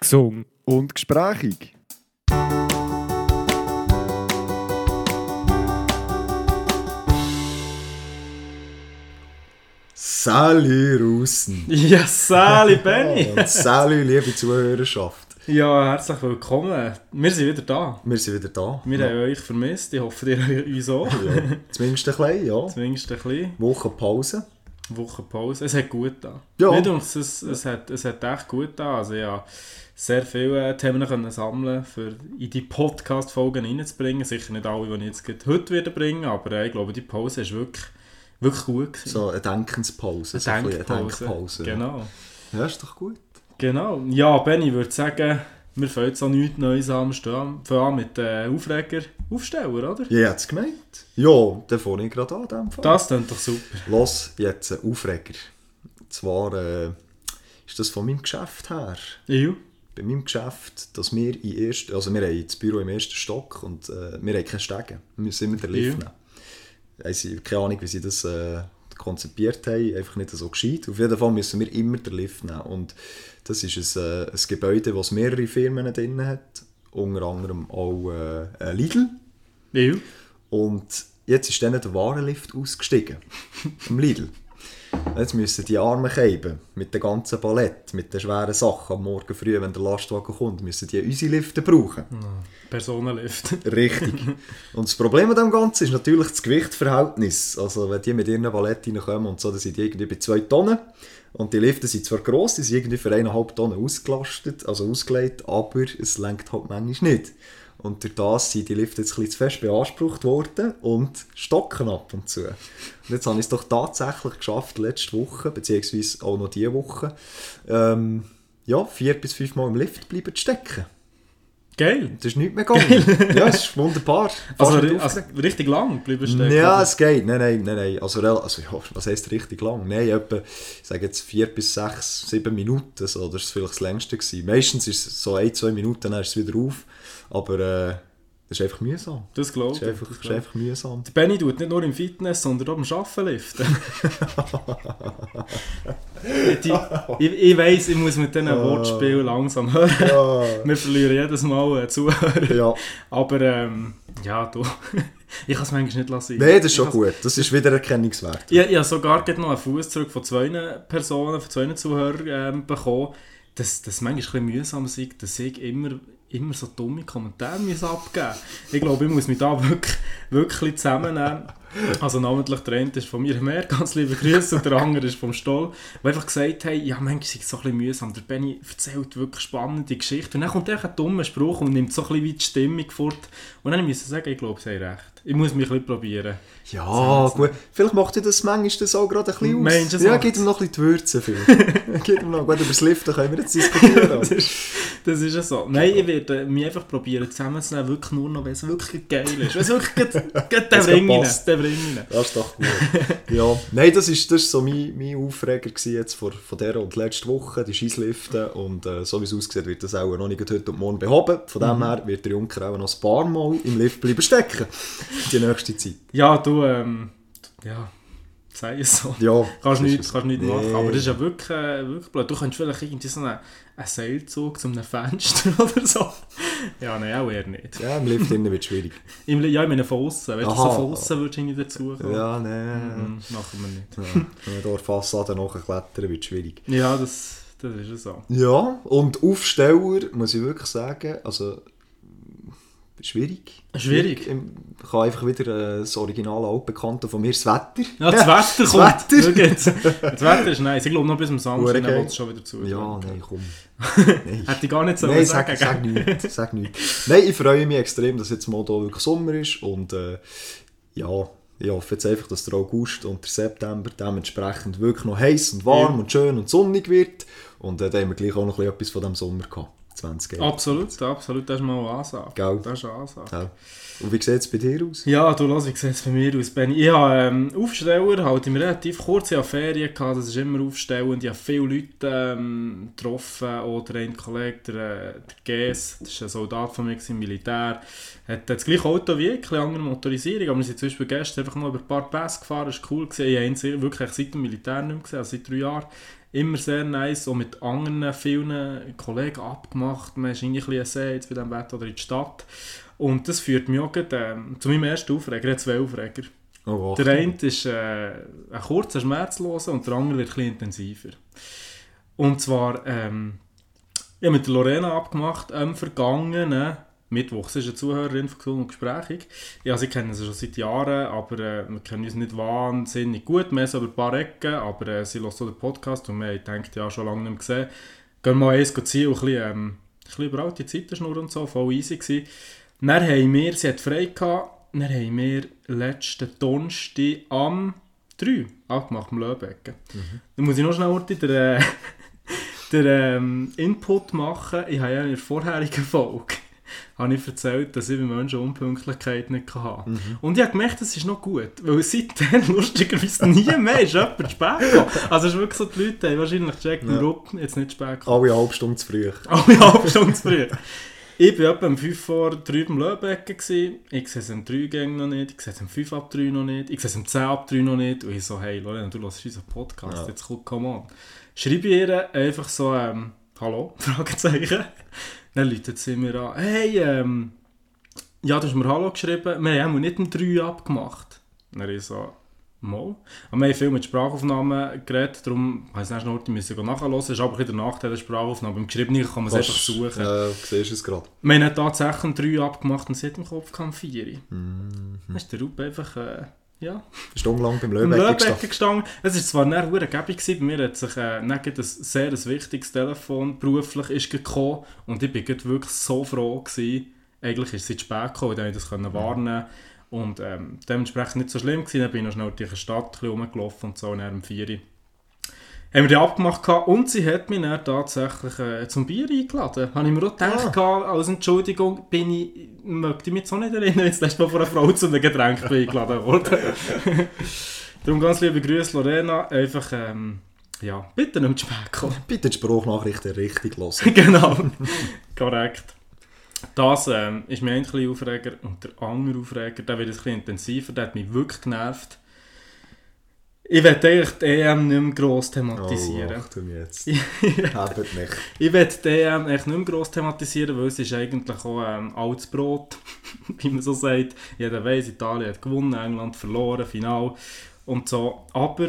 gesungen und gesprächig. Sally Russen. Ja, Sally Benny. Und Sally, liebe Zuhörerschaft. Ja, herzlich willkommen. Wir sind wieder da. Wir sind wieder da. Wir haben euch vermisst. Ich hoffe, ihr uns auch. Ja, zumindest ein bisschen, ja. Zumindest ein bisschen. Woche Pause. Woche Pause. Es hat gut da. Ja. Nicht uns, es, es, hat, es hat echt gut da. Also ja, sehr viele Themen können sammeln, für in die Podcast-Folgen reinzubringen. Sicher nicht alle, die ich jetzt heute wieder bringen, aber äh, ich glaube, die Pause ist wirklich, wirklich gut gewesen. So eine Denkenspause. so ein bisschen eine Denkpause. Genau. Ja, ist doch gut. Genau. Ja, Benny, ich würde sagen, wir fangen jetzt an nichts Neues fangen an mit äh, Aufreger, Aufsteller, oder? Ja, hat's gemeint? Ja, dann fange ich gerade an. dem Fall. Das klingt doch super. Los, jetzt ein Aufreger. Und zwar äh, ist das von meinem Geschäft her. Ja. Bei meinem Geschäft, dass wir in erst, also wir haben das Büro im ersten Stock und äh, wir haben keine Stege. Wir müssen immer den Lift Ja. nehmen. Also, keine Ahnung, wie sie das äh, konzipiert haben, einfach nicht so gescheit. Auf jeden Fall müssen wir immer den Lift nehmen. Und das ist ein, äh, ein Gebäude, das mehrere Firmen drin hat. Unter anderem auch äh, Lidl. Ja. Und jetzt ist dann der Warenlift ausgestiegen. Im Lidl. Jetzt müssen die Arme heben, mit der ganzen Palette, mit den schweren Sachen am Morgen früh, wenn der Lastwagen kommt, müssen die unsere Lifte brauchen. Personenlift. Richtig. Und das Problem an dem Ganzen ist natürlich das Gewichtverhältnis. Also wenn die mit ihren Paletten reinkommen und so, dann sind die irgendwie bei 2 Tonnen. Und die Lifte sind zwar gross, die sind irgendwie für 1,5 Tonnen ausgelastet, also ausgelegt, aber es lenkt halt manchmal nicht. Und durch das sind die Lifte jetzt ein bisschen zu fest beansprucht worden und stocken ab und zu. Und jetzt habe ich es doch tatsächlich geschafft, letzte Woche, beziehungsweise auch noch diese Woche, ähm, ja, vier bis fünf Mal im Lift bleiben zu stecken. Geil. Das ist nicht mehr gegangen. ja, es ist wunderbar. Fast Also, also richtig lang bleiben stecken. ja, es geht. Nein, nein, nein, nein. Also, also ja, was heisst richtig lang? Nein, etwa, ich sage jetzt vier bis sechs, sieben Minuten. So, das war vielleicht das längste. Gewesen. Meistens ist es so ein, zwei Minuten, dann ist es wieder auf. Aber äh, das ist einfach mühsam. Das glaube Das ich. ist einfach, das das ist einfach mühsam. Der Benny tut nicht nur im Fitness, sondern auch beim Arbeiten liften. Die, ich, ich weiss, ich muss mit diesen Wortspielen langsam hören. Wir verlieren jedes Mal einen Zuhörer. ja. Aber ähm, ja, du. ich kann es manchmal nicht lassen. Nein, das ist schon gut. Das ist wieder erkennungswert. Ich, ich habe sogar noch einen Fuß zurück von zwei Personen, von zwei Zuhörern ähm, bekommen, dass das manchmal ein bisschen mühsam ist, dass ich immer, immer so dumme Kommentare abgeben. Ich glaube, ich muss mich da wirklich, wirklich zusammennehmen. Also namentlich der eine ist von mir mehr, ganz liebe Grüße, und der andere ist vom Stoll, die einfach gesagt haben, ja manchmal ist es so ein bisschen mühsam, der Benny erzählt wirklich spannende Geschichten und dann kommt einfach ein dummer Spruch und nimmt so ein bisschen wie die Stimmung fort und dann muss ich sagen, ich glaube, sie haben recht. Ich muss mich ein probieren. Ja, gut. Vielleicht macht ihr das manchmal das auch gerade ein bisschen aus. Ja, gibt ihm noch ein bisschen die Würze. gibt ihm noch. Gut, über das Liften können wir jetzt diskutieren. das, ist, das ist ja so. Nein, ich werde mich einfach probieren zusammenzunehmen, wirklich nur noch, wenn es wirklich geil ist. Wenn es wirklich geht, passt. der Ring rein. Das ist doch gut. ja, nein, das ist, das ist so mein, mein Aufreger jetzt von, von dieser und letzter Woche, die Scheissliften. Und äh, so wie es aussieht, wird das auch noch nicht heute und morgen behoben. Von dem her wird der Junker auch noch ein paar Mal im Lift bleiben stecken. Die nächste Zeit. Ja, du, ähm, ja, sei es so. Ja, Kannst nichts, es. kannst nichts Nee. machen. Aber das ist ja wirklich, äh, wirklich blöd. Du könntest vielleicht irgendwie so einen, einen Seilzug zu einem Fenster oder so. Ja, nein, auch eher nicht. Ja, im Lift innen wird es schwierig. Im, ja, ich meine von außen. Wenn du so von außen würdest du irgendwie dazu kommen. Ja, nein. Mhm, machen wir nicht. Ja, wenn wir hier Fassade nachklettern, wird es schwierig. Ja, das, das ist ja so. Ja, und Aufsteller, muss ich wirklich sagen, also schwierig. Schwierig? Ich kann einfach wieder äh, das originale Altbekannte von mir, das Wetter. Ja, das Wetter das kommt. Wetter. Schau jetzt. Das Wetter ist nice. Ich glaube noch bis zum Samstag, dann wird es schon wieder zu. Ja, nein, komm. Nein. Hätte ich gar nicht so Nein, sagen sag, gell? sag nichts. Sag nichts. Nein, ich freue mich extrem, dass jetzt mal hier wirklich Sommer ist. Und äh, ja, ich hoffe jetzt einfach, dass der August und der September dementsprechend wirklich noch heiß und warm Ja. und schön und sonnig wird. Und äh, da haben wir gleich auch noch etwas von diesem Sommer gehabt. 20 Absolut, absolut. Das ist mal eine Ansage. Gell? Das ist eine Ansage. Ja. Und wie sieht es bei dir aus? Ja, du lass, wie sieht es bei mir aus, Benni? Ich habe ähm, Aufsteller, halt im relativ kurz, ich hatte Ferien, gehabt, das ist immer aufstellend, ich habe viele Leute ähm, getroffen, oder ein Kollege, der, äh, der Ges, das ist ein Soldat von mir im Militär, hat das gleiche Auto wie ich, ein bisschen andere Motorisierung, aber wir sind zum Beispiel gestern einfach noch über ein paar Pässe gefahren, das war cool, gewesen. ich habe ihn wirklich seit dem Militär nicht mehr gesehen, also seit drei Jahren, immer sehr nice, auch mit anderen vielen Kollegen abgemacht. Man ist irgendwie ein bisschen jetzt bei diesem Wetter oder in die Stadt. Und das führt mich auch gerade, ähm, zu meinem ersten Aufreger. Ich zwei Aufreger. Oh, Der eine ist äh, ein kurzer, schmerzloser und der andere wird ein bisschen intensiver. Und zwar, ähm, ich habe mit der Lorena abgemacht, am vergangenen Mittwoch. Sie ist eine Zuhörerin von Gesund und Gesprächig. Ja, sie kennen sie schon seit Jahren, aber äh, wir kennen uns nicht wahnsinnig gut. Wir sind über ein paar Ecken, aber äh, sie hört so den Podcast und wir haben gedacht, ja, schon lange nicht mehr gesehen. Gehen wir mal eins ziehen und ein bisschen, ähm, ein bisschen über alte Zeiten schnurren und so, voll easy gewesen. Dann haben wir, sie hat frei gehabt, dann haben wir letzten Donnerstag am 3 abgemacht, am Löbecken. Dann muss ich noch schnell heute den, äh, den ähm, Input machen. Ich habe ja in der vorherigen Folge habe ich erzählt, dass ich bei Menschen Unpünktlichkeit nicht hatte. Und ich habe gemerkt, das ist noch gut, weil seitdem lustigerweise nie mehr ist jemand spät gekommen. Also es ist wirklich so, die Leute haben wahrscheinlich gecheckt, Ja. warum jetzt nicht spät gekommen. Alle halbe Stunde zu früh. Alle halbe Stunde zu früh. Ich war etwa um 5 vor 3 beim Löbecken. Ich sehe es um 3 Gänge noch nicht, ich sehe es um 5 ab 3 noch nicht, ich sehe es um 10 ab 3 noch nicht. Und ich so, hey Lorena, du hörst unseren Podcast, Ja. jetzt komm, come on. Schreibe ihr einfach so, ähm, hallo, Fragezeichen. Dann läutet sie mir an, hey, ähm, ja, du hast mir Hallo geschrieben, wir haben nicht um 3 abgemacht. Dann ich so, mal. Aber wir haben viel mit Sprachaufnahmen geredet, darum habe ich es noch müssen nachhören. Es ist aber ein der Nachteil der Sprachaufnahme. Beim Geschriebenen kann man es einfach suchen. Ja, du siehst es gerade. Wir haben tatsächlich um 3 abgemacht und sie hat im Kopf kam 4. Dann ist der Rupp einfach, äh, ja, Stundenlang beim Löbecken gestanden. Es war zwar nicht verdammt gäbig, bei mir hat sich äh, ein sehr ein wichtiges Telefon beruflich ist gekommen und ich bin wirklich so froh gewesen. Eigentlich ist sie zu spät gekommen, dann konnte ich das können warnen und ähm, dementsprechend nicht so schlimm gewesen. Dann bin ich noch schnell durch die Stadt rumgelaufen und so, und dann um 4 Uhr haben wir die abgemacht gehabt und sie hat mich dann tatsächlich äh, zum Bier eingeladen. Habe ich mir auch gedacht, gehabt, als Entschuldigung, bin ich, möchte ich mich auch nicht erinnern, jetzt letztes Mal von einer Frau zu einem Getränk eingeladen worden. Darum ganz liebe Grüße, Lorena. Einfach, ähm, ja, bitte nicht zu spät kommen. Bitte die Spruchnachrichten richtig hören. genau, korrekt. Das ähm, ist mir ein bisschen Aufreger und der andere Aufreger, der wird ein bisschen intensiver, der hat mich wirklich genervt. Ich werde eigentlich die EM nicht mehr gross thematisieren. Oh, jetzt. Habt nicht. Ich werde die EM echt nicht mehr gross thematisieren, weil es ist eigentlich auch ähm, altes Brot, wie man so sagt. Jeder weiß, Italien hat gewonnen, England verloren, Final und so. Aber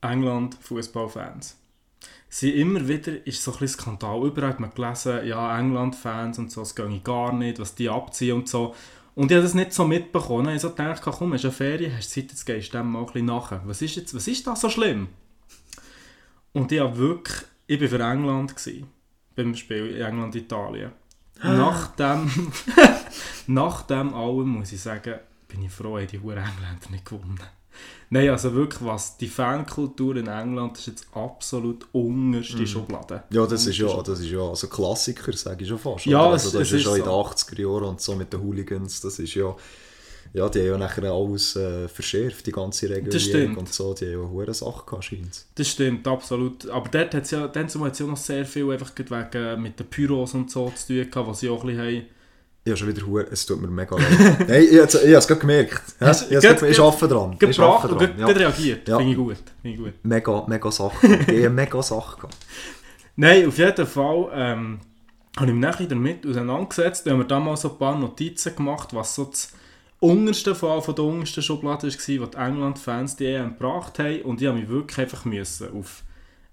England, Fußballfans. Sie immer wieder ist so ein bisschen Skandal. Überall hat man gelesen, ja, England-Fans und so, es gehe gar nicht, was die abziehen und so. Und ich habe das nicht so mitbekommen. Ich habe so gedacht, komm, hast du eine Ferien, hast Zeit, jetzt gehst du dem mal ein bisschen nachher. Was ist, jetzt, was ist da so schlimm? Und ich habe wirklich, ich war für England gewesen, beim Spiel England-Italien. Nach dem, nach dem allem muss ich sagen, bin ich froh, haben die Engländer nicht gewonnen. Nein, also wirklich, was die Fankultur in England ist jetzt absolut unterste Schublade. Ja, das ist ja, das ist ja also Klassiker, sage ich schon fast. Ja, es- also, das es ist ist ja in den so. 80er Jahren und so mit den Hooligans, das ist ja... Ja, die haben ja nachher alles äh, verschärft, die ganze Das Regulierung stimmt. und so, die haben ja hohe Sache gehabt, scheint's. Das stimmt, absolut. Aber dort hat es ja, dann ja noch sehr viel einfach wegen mit den Pyros und so zu tun gehabt, was sie auch ein bisschen haben. Ich habe schon wieder hure, es tut mir mega leid. Nein, ich, ich, ich habe es gerade gemerkt. Ja, ich, ich arbeite dran. Ich Gebracht und dran. Ja. reagiert. Ja. Finde ich gut. Finde ich gut. Mega, mega Sache. eine mega Sache. gehabt. Nein, auf jeden Fall ähm, habe ich mich nachher damit auseinandergesetzt. Da haben wir damals so ein paar Notizen gemacht, was so das unterste Fall von der untersten Schublade war, was die England-Fans die EM gebracht haben. Und ich habe mich wirklich einfach müssen auf,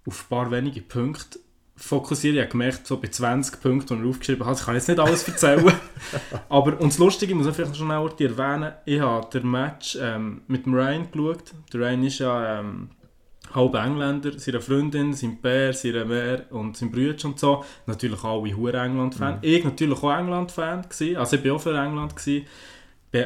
auf ein paar wenige Punkte fokussieren. Ich habe gemerkt, so bei 20 Punkten, die ich aufgeschrieben habe, ich kann jetzt nicht alles erzählen. Aber, und das Lustige, ich muss auch vielleicht schon schnell erwähnen, ich habe den Match ähm, mit dem Ryan geschaut. Der Ryan ist ja... Ähm, halb Engländer, seine Freundin, sein Bär, seine Mehr und sein Bruder und so. Natürlich alle hure England-Fan. Ich natürlich auch England-Fan. Also ich bin auch für England gewesen.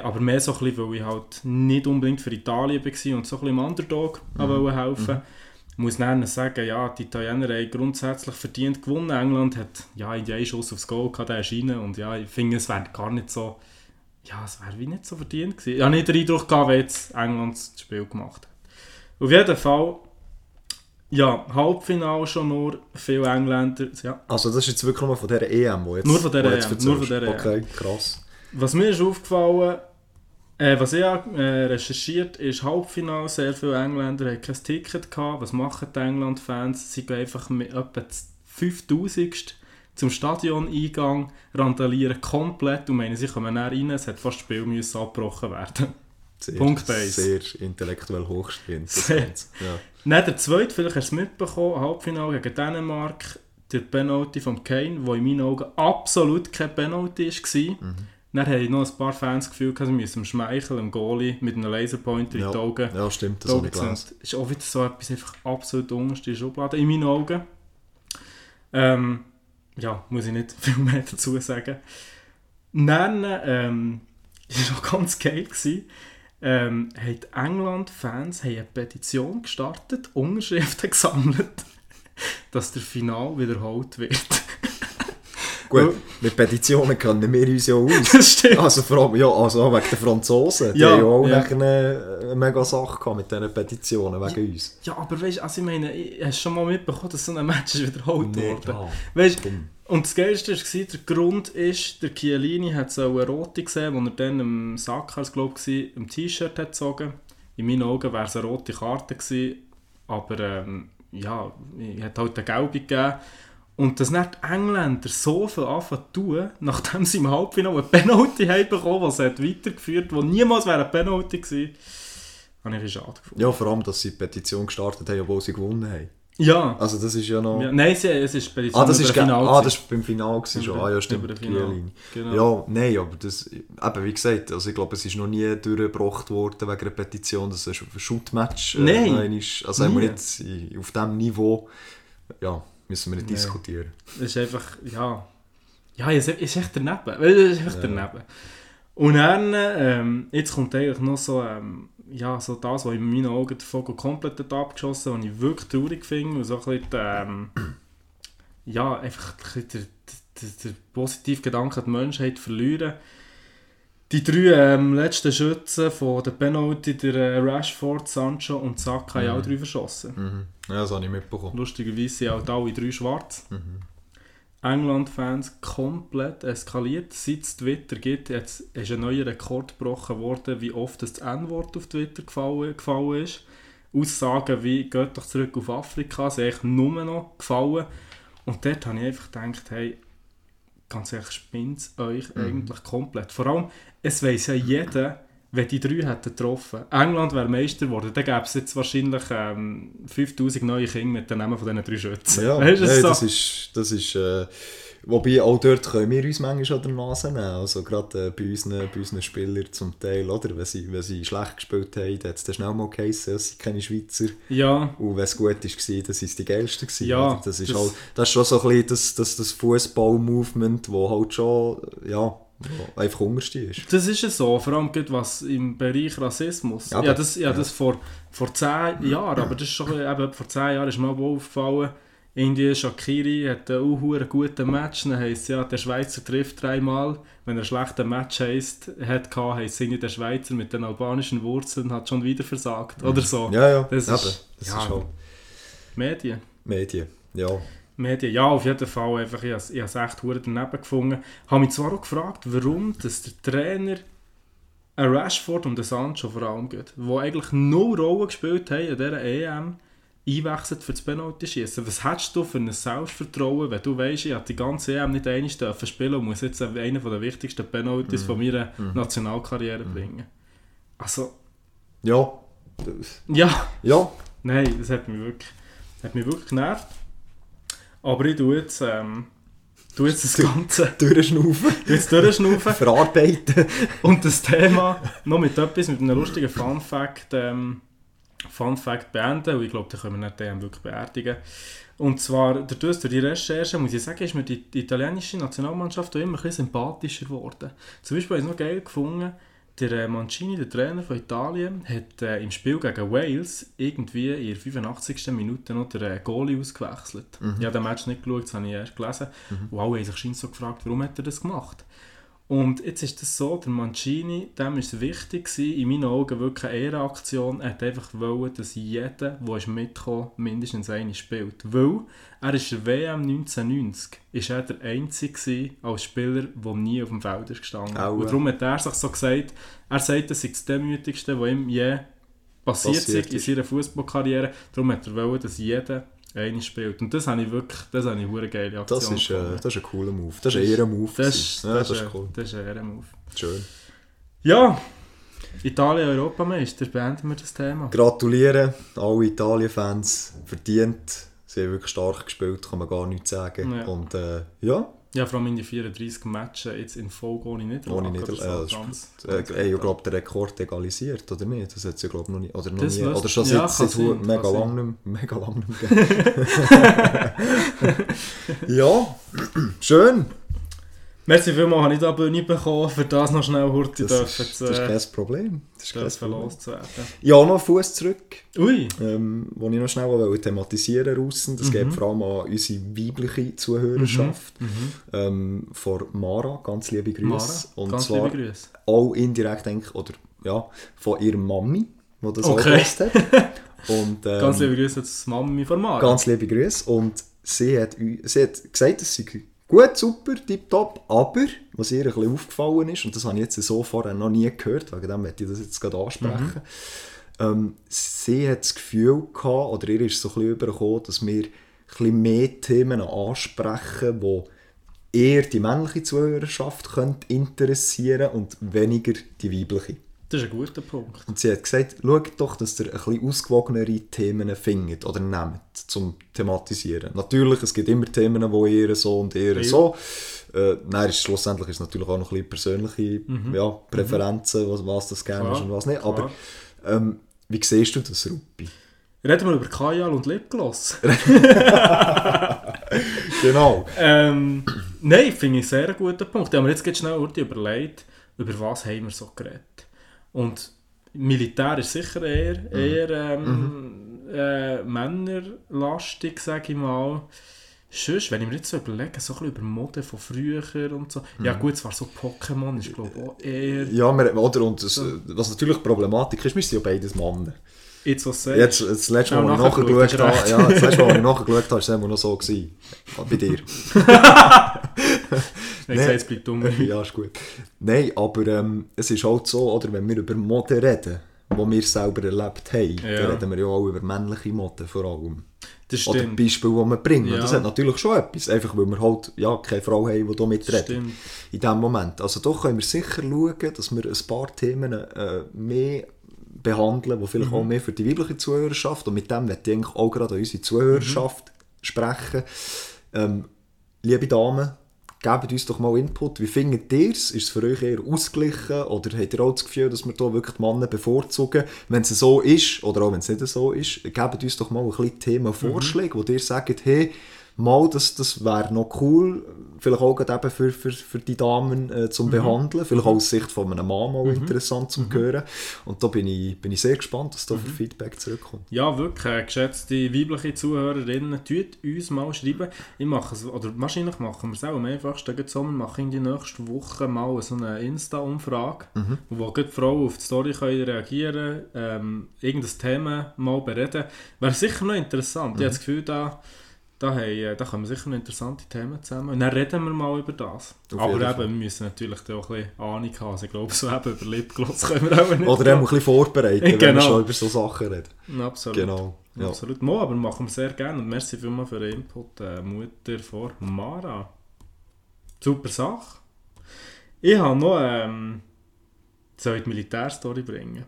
Aber mehr so ein bisschen, weil ich halt nicht unbedingt für Italien war und so ein bisschen im Underdog mhm. helfen Ich muss dann sagen, ja, die Italiener haben grundsätzlich verdient gewonnen. England hat ja in einen Schuss aufs Goal gehabt, der ist rein. Und ja, ich finde, es wäre gar nicht so... Ja, es wäre wie nicht so verdient gewesen. Ich habe nicht den Eindruck gehabt, wie jetzt England das Spiel gemacht hat. Auf jeden Fall, ja, Halbfinale schon nur, viele Engländer, ja. Also das ist jetzt wirklich nur von dieser EM, wo jetzt... Nur von dieser EM, nur von dieser EM. Okay, krass. Was mir ist aufgefallen, Äh, was ich äh, recherchiert ist Halbfinale. Sehr viele Engländer haben kein Ticket gehabt. Was machen die England-Fans? Sie gehen einfach mit etwa 5000 zum Stadion-Eingang, randalieren komplett und meinen, sie kommen näher rein. Es hat fast das Spiel müssen abgebrochen werden. Sehr, Punkt eins. Sehr intellektuell hochstehend. Sehr. Ja. Dann der zweite, vielleicht hast du es mitbekommen, Halbfinale gegen Dänemark, der Penalty von Kane, der in meinen Augen absolut kein Penalty war. Mhm. Dann haben noch ein paar Fans das Gefühl, sie müssen dem Schmeichel, dem Goalie, mit einem Laserpointer in die Augen ja, stimmt, das habe ich gelesen. ist auch wieder so etwas einfach absolut unterste Schublade in meinen Augen. Ähm, ja, muss ich nicht viel mehr dazu sagen. Dann ähm, war auch ganz geil. Gewesen. Ähm, haben die England-Fans eine Petition gestartet, Unterschriften gesammelt, dass der Final wiederholt wird. Gut, mit Petitionen kennen wir uns ja aus. Also vor allem, ja, also auch wegen den Franzosen. Die Ja, haben ja auch ja. nachher eine, eine mega Sache gehabt mit diesen Petitionen wegen uns. Ja, aber weißt du, also ich meine, ich, hast schon mal mitbekommen, dass so ein Match ist wiederholt wahr. Weißt. Und das Geilste war, der Grund ist, der Chiellini hat so eine rote gesehen, als er dann im Sackers, glaube ich, im T-Shirt hat gezogen. In meinen Augen wäre es eine rote Karte gewesen, aber ähm, ja, er hat halt eine gelbe gegeben. Und dass nicht die Engländer so viel anfangen zu tun, nachdem sie im Halbfinale eine Penalty haben bekommen, was hat weitergeführt, wo niemals wäre eine Penalty gewesen, habe ich schade gefunden. Ja, vor allem, dass sie die Petition gestartet haben, obwohl sie gewonnen haben. Ja. Also das ist ja noch... ja nein, sie, es ist Petition Ah, das ist, Finale ah, das ist beim Finale gewesen schon. Über- Ah, ja, stimmt. über. Chiellini. Genau. Ja, nein, aber das, eben wie gesagt, also ich glaube, es ist noch nie durchgebracht worden wegen einer Petition, dass ein Shootmatch äh, Nein. ist. Also haben wir jetzt auf diesem Niveau, ja, müssen wir nicht Nein. diskutieren. Es ist einfach, ja. Ja, es ist echt daneben. Weil Es ist echt Ja. daneben. Und dann, ähm, jetzt kommt eigentlich noch so, ähm, ja, so das, was in meinen Augen der Vogel komplett hat abgeschossen was ich wirklich traurig finde. Und so ein bisschen, ähm, ja, einfach ein bisschen der, der, der, der positive Gedanke an die Menschheit verlieren. Die drei ähm, letzten Schützen von der Penalty, der äh, Rashford, Sancho und Saka, haben Mhm. auch drei verschossen. Mhm. Ja, das habe ich mitbekommen. Lustigerweise sind auch alle drei schwarz. Mhm. England-Fans komplett eskaliert. Seit es Twitter gibt, jetzt ist ein neuer Rekord gebrochen worden, wie oft das N-Wort auf Twitter gefallen, gefallen ist. Aussagen wie «Geht doch zurück auf Afrika» sind eigentlich nur noch gefallen. Und dort habe ich einfach gedacht, hey, ganz ehrlich, spinnt es euch Mhm. eigentlich komplett. Vor allem, es weiss ja jeder, wenn die drei hätten getroffen. England wäre Meister geworden, dann gäbe es jetzt wahrscheinlich ähm, 5000 neue Kinder mit den Namen von diesen drei Schützen. Ja, Weißt du, hey, so? das ist, das ist äh, wobei auch dort können wir uns manchmal an der Nase nehmen, also gerade äh, bei, unseren, bei unseren Spielern zum Teil, oder? Wenn sie, wenn sie schlecht gespielt haben, dann hat es schnell mal geheißen, es sind keine Schweizer Ja, und wenn es gut war, dann sind es die Geilsten gewesen, Ja, das, ist das- halt, das ist schon so ein bisschen das, das, das Fußball-Movement, wo halt schon, ja, wo einfach unterste ist. das ist es so, vor allem was im Bereich Rassismus. Ja, Ja, das, ja, das vor, vor 10 Jahren, aber das ist schon eben, vor 10 Jahren ist mir auch aufgefallen, irgendwie Shakiri hat einen unhuren guten Match, dann heisst ja, der Schweizer trifft dreimal. Wenn er ein schlechter Match heisst, hat heisst es der Schweizer mit den albanischen Wurzeln hat schon wieder versagt, oder so. Ja, ja, Das ist- das ja. ist halt Medien. Medien, ja. Medien, ja, auf jeden Fall. Einfach, ich habe es ich echt hure daneben gefunden. habe mich zwar auch gefragt, warum dass der Trainer ein Rashford und ein Sancho vor allem geht, die eigentlich null Rolle gespielt haben in dieser EM, einwechselt für das Penalty schießen. Was hättest du für ein Selbstvertrauen, wenn du weißt, ich habe die ganze EM nicht einmal dürfen spielen und muss jetzt einen der wichtigsten Penalties von meiner Nationalkarriere bringen? Also, Ja, ja, ja, nein, das hat mich wirklich, hat mich wirklich genervt. Aber ich tue jetzt, ähm, tue jetzt das Ganze durchschnaufen, jetzt durchschnaufen verarbeiten. und das Thema noch mit etwas, mit einem lustigen Fun Fact, ähm, Fun Fact beenden. Und ich glaube, da können wir nicht den wirklich beerdigen. Und zwar, dadurch, durch die Recherche, muss ich sagen, ist mir die, die italienische Nationalmannschaft auch immer ein bisschen sympathischer geworden. Zum Beispiel habe ich es noch geil gefunden, der äh, Mancini, der Trainer von Italien, hat äh, im Spiel gegen Wales irgendwie in der 85. Minute noch den äh, Goalie ausgewechselt. Ich habe den Match nicht geschaut, das habe ich erst gelesen. Und alle haben sich so gefragt, warum hat er das gemacht? Und jetzt ist das so, der Mancini, dem war es wichtig, gewesen, in meinen Augen wirklich eine Ehrenaktion. Er hat einfach wollen, dass jeder, der ist mitgekommen mindestens eine spielt. Weil er ist der WM 1990 ist er der Einzige gewesen, als Spieler, der nie auf dem Feld ist gestanden. Aua. Und darum hat er sich so gesagt, er sagt, das sei das Demütigste, was ihm je passiert, Passiert ist in ist. seiner Fußballkarriere. Darum hat er wollen, dass jeder eine spielt. Und das habe ich wirklich, das habe ich eine geile Aktion Das ist, äh, das ist ein cooler Move. Das ist ein Ehrenmove. Das, das, ja, das, das ist ist, cool. das ist ein Ehrenmove. Schön. Ja, Italien Europameister, beenden wir das Thema. Gratulieren, alle Italien-Fans. Verdient. Sie haben wirklich stark gespielt, kann man gar nichts sagen. Ja. Und äh, ja, Ja, vor allem in die 34 Matches jetzt in Folge ohne Niederlage. ohne oder Niederlage. so, Äh, äh, äh, ich glaube, der Rekord egalisiert, oder nicht? Das hat es ja, glaube noch nie. Oder noch Das nie. Oder schon ja, seit, seit sein, mega lang nicht mehr- mega lang nicht mehr gegeben. ja, schön. Merci vielmals, habe ich da eine Bühne bekommen, für das noch schnell Hurti Das dürfen ist, zu das ist kein Problem. Das ist kein Problem. loszuwerden. Ja, noch Fuß zurück. Ui, ähm, wo ich noch schnell wollte thematisieren draussen. Das Mhm. geht vor allem an unsere weibliche Zuhörerschaft. mhm. Ähm, von Mara, ganz liebe Grüße. Mara, Und ganz zwar liebe Grüße. auch indirekt, denke ich, oder ja, von ihrer Mami, die das Okay. auch hat. Und, ähm, Ganz liebe Grüße an Mami von Mara. ganz liebe Grüße. Und sie hat, sie hat gesagt, es sei gut, super, tipptopp, aber was ihr ein bisschen aufgefallen ist, und das habe ich jetzt so vorher noch nie gehört, wegen dem möchte ich das jetzt gerade ansprechen, ähm, sie hat das Gefühl gehabt, oder ihr ist so ein bisschen übergekommen, dass wir ein bisschen mehr Themen ansprechen, die eher die männliche Zuhörerschaft könnte interessieren und weniger die weibliche. Das ist ein guter Punkt. Und sie hat gesagt, schaut doch, dass ihr ein bisschen ausgewogenere Themen findet oder nehmt, zum thematisieren. Natürlich, es gibt immer Themen, die eher so und eher Ja. so. Äh, nein, ist, schlussendlich ist es natürlich auch noch ein bisschen persönliche ja, Präferenzen, was, was das gerne ist und was nicht. Aber klar. ähm, wie siehst du das, Ruppi? Reden wir über Kajal und Lipgloss. Genau. ähm, nein, finde ich sehr einen guten Punkt. Mir jetzt gerade schnell Urti überlegt, über was haben wir so geredet. Und Militär ist sicher eher, eher ähm, äh, männerlastig, sage ich mal. Sonst, wenn ich mir jetzt so überlege, so ein bisschen über Mode von früher und so. Ja gut, zwar so Pokémon ist glaube ich auch eher... Ja, wir, oder, und das, was natürlich Problematik ist, wir sind ja beides Männer. Jetzt was sagst Jetzt, das letzte Mal, als ich nachgeschaut, habe, ja, das letzte Mal, als ich nachgeschaut habe, war es immer noch so. Gewesen. Bei dir. Nee. gesagt, es bleibt dumm. ja, ist gut. Nein, aber ähm, es ist halt so, oder, wenn wir über Mode reden, die wir selber erlebt haben, Ja. dann reden wir ja auch über männliche Mode vor allem. Das Oder stimmt. Beispiele, die wir bringen. Ja. Das hat natürlich schon etwas, einfach weil wir halt ja, keine Frau haben, die da mitreden. Stimmt. In diesem Moment. Also doch können wir sicher schauen, dass wir ein paar Themen äh, mehr behandeln, die vielleicht Mhm. auch mehr für die weibliche Zuhörerschaft und mit dem möchte ich auch gerade an unsere Zuhörerschaft Mhm. sprechen. Ähm, liebe Damen, gebt uns doch mal Input. Wie findet ihr es? Ist es für euch eher ausgeglichen oder habt ihr auch das Gefühl, dass wir hier wirklich die Männer bevorzugen? Wenn es so ist oder auch wenn es nicht so ist, gebt uns doch mal ein bisschen Themenvorschläge, wo ihr sagt, hey, mal, das, das wäre noch cool, vielleicht auch gerade eben für, für, für die Damen äh, zum Behandeln, vielleicht auch aus Sicht von einem Mann mal interessant zum hören. Und da bin ich, bin ich sehr gespannt, was da für Feedback zurückkommt. Ja, wirklich, äh, geschätzte weibliche Zuhörerinnen, tut uns mal schreiben. Ich mache es, oder wahrscheinlich machen wir es auch am einfachsten. Wir machen in die nächste Woche mal so eine Insta-Umfrage, wo gerade die Frauen auf die Story können reagieren können, ähm, irgendein Thema mal bereden. Wäre sicher noch interessant. Ich habe das Gefühl, da, da, haben, äh, da kommen sicher noch interessante Themen zusammen. Und dann reden wir mal über das. Auf Aber eben, wir müssen natürlich auch ein bisschen Ahnung haben. Also ich glaube, so eben über Lipgloss können wir auch nicht. Oder auch ein bisschen vorbereiten, wenn wir Genau. schon über so Sachen reden. Absolut. Genau. Ja. Absolut. Mo, aber machen wir sehr gerne. Und merci vielmals für den Input, äh, Mutter von Mara. Super Sache. Ich habe noch ähm, soll ich die Militärstory bringen.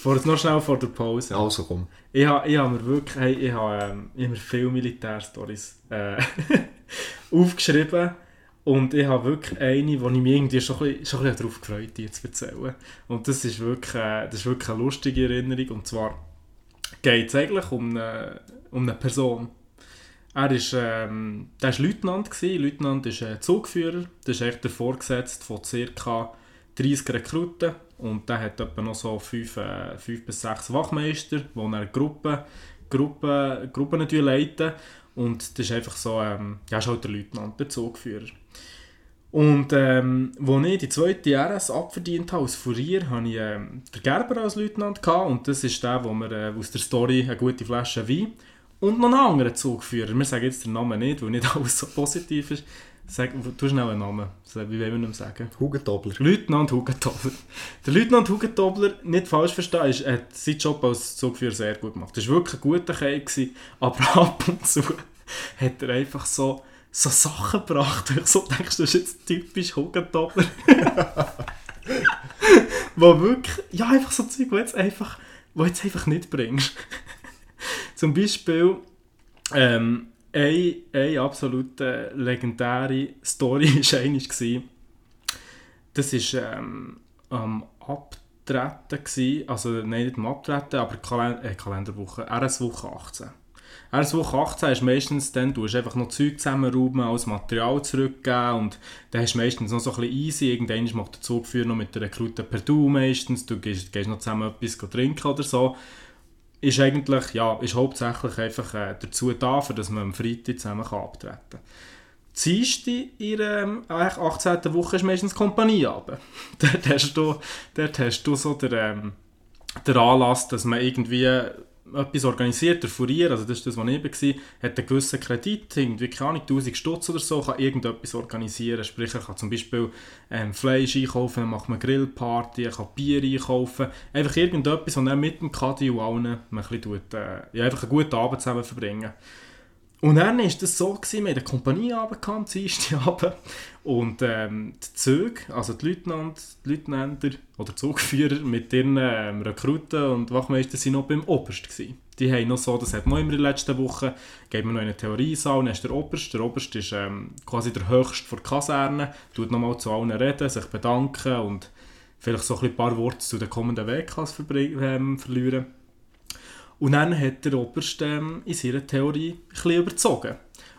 Vor, noch schnell vor der Pause. Also komm. Ich habe, ich habe mir wirklich hey, ich habe, ähm, ich habe mir viele Militärstories äh, aufgeschrieben. Und ich habe wirklich eine, wo ich mich irgendwie schon ein bisschen, schon ein bisschen darauf gefreut die zu erzählen. Und das ist wirklich, äh, das ist wirklich eine lustige Erinnerung. Und zwar geht es eigentlich um eine, um eine Person. Er ist, ähm, der war Leutnant. Gewesen. Leutnant ist ein Zugführer. Das ist echt der Vorgesetzte von ca. 30 Rekruten. Und der hat etwa noch so 5, äh, fünf bis 6 Wachmeister, die er Gruppen, Gruppen, Gruppen leiten. Und das ist einfach so, ähm, ja, ist halt der Leutnant, der Zugführer. Und ähm, als ich die zweite RS abverdient habe als Furier, hatte ich ähm, den Gerber als Leutnant gehabt, und das ist der, wo mir äh, aus der Story eine gute Flasche Wein und noch einen anderen Zugführer. Wir sagen jetzt den Namen nicht, weil nicht alles so positiv ist. Sag, du schnell einen Namen. Wie wollen wir ihn sagen? Hugentobler. Leutnant Hugentobler. Der Leutnant Hugentobler, nicht falsch verstehen, ist, hat seinen Job als Zugführer sehr gut gemacht. Das war wirklich ein guter Kerl, aber ab und zu hat er einfach so, so Sachen gebracht. Ich so denkst, das ist jetzt typisch Hugentobler. wo wirklich, ja, einfach so Zeug, wo jetzt einfach, wo jetzt einfach nicht bringst. Zum Beispiel, ähm, eine, eine absolut äh, legendäre Story war einmal, das war ähm, am Abtreten, gewesen. also nein, nicht am Abtreten, aber Kalend äh, Kalenderwoche, RS-Woche 18. RS-Woche 18 ist meistens dann, du hast einfach noch Zeug zusammenrauben, alles Material zurückgeben und dann hast du meistens noch so ein bisschen easy, irgendwann macht der Zugführer noch mit der Rekrute per Du meistens, du gehst, gehst noch zusammen etwas trinken oder so ist eigentlich, ja, ist hauptsächlich einfach äh, dazu da, für dass man am Freitag zusammen kann abtreten kann. Die in der ähm, 18. Woche ist meistens Kompanieabend. dort, hast du, dort hast du so den, ähm, den Anlass, dass man irgendwie etwas organisiert, der Furier, also das ist das, was ich war, hat einen gewissen Kredit, irgendwie, keine Ahnung, 1000 Stutz oder so, kann irgendetwas organisieren, sprich, er kann zum Beispiel ähm, Fleisch einkaufen, dann macht man Grillparty, er kann Bier einkaufen, einfach irgendetwas, und er mit dem Kadi und allen ein bisschen äh, ja, einfach einen guten Abend zusammen verbringen. Und dann war das so, gewesen, wir hatten eine Kompanie runtergekommen, Abend, und ähm, die Züge, also die Leutnant, oder Zugführer mit ihren ähm, Rekruten und Wachmeister waren noch beim Oberst. Gewesen. Die haben noch so, das hat immer in der letzten Woche, geben wir noch eine Theoriesaal, dann ist der Oberst. Der Oberst ist ähm, quasi der Höchste der Kaserne, tut nochmal zu allen reden, sich bedanken und vielleicht so ein paar Worte zu den kommenden WKs ähm, verlieren. Und dann hat der Oberst ähm, in seiner Theorie ein bisschen überzogen.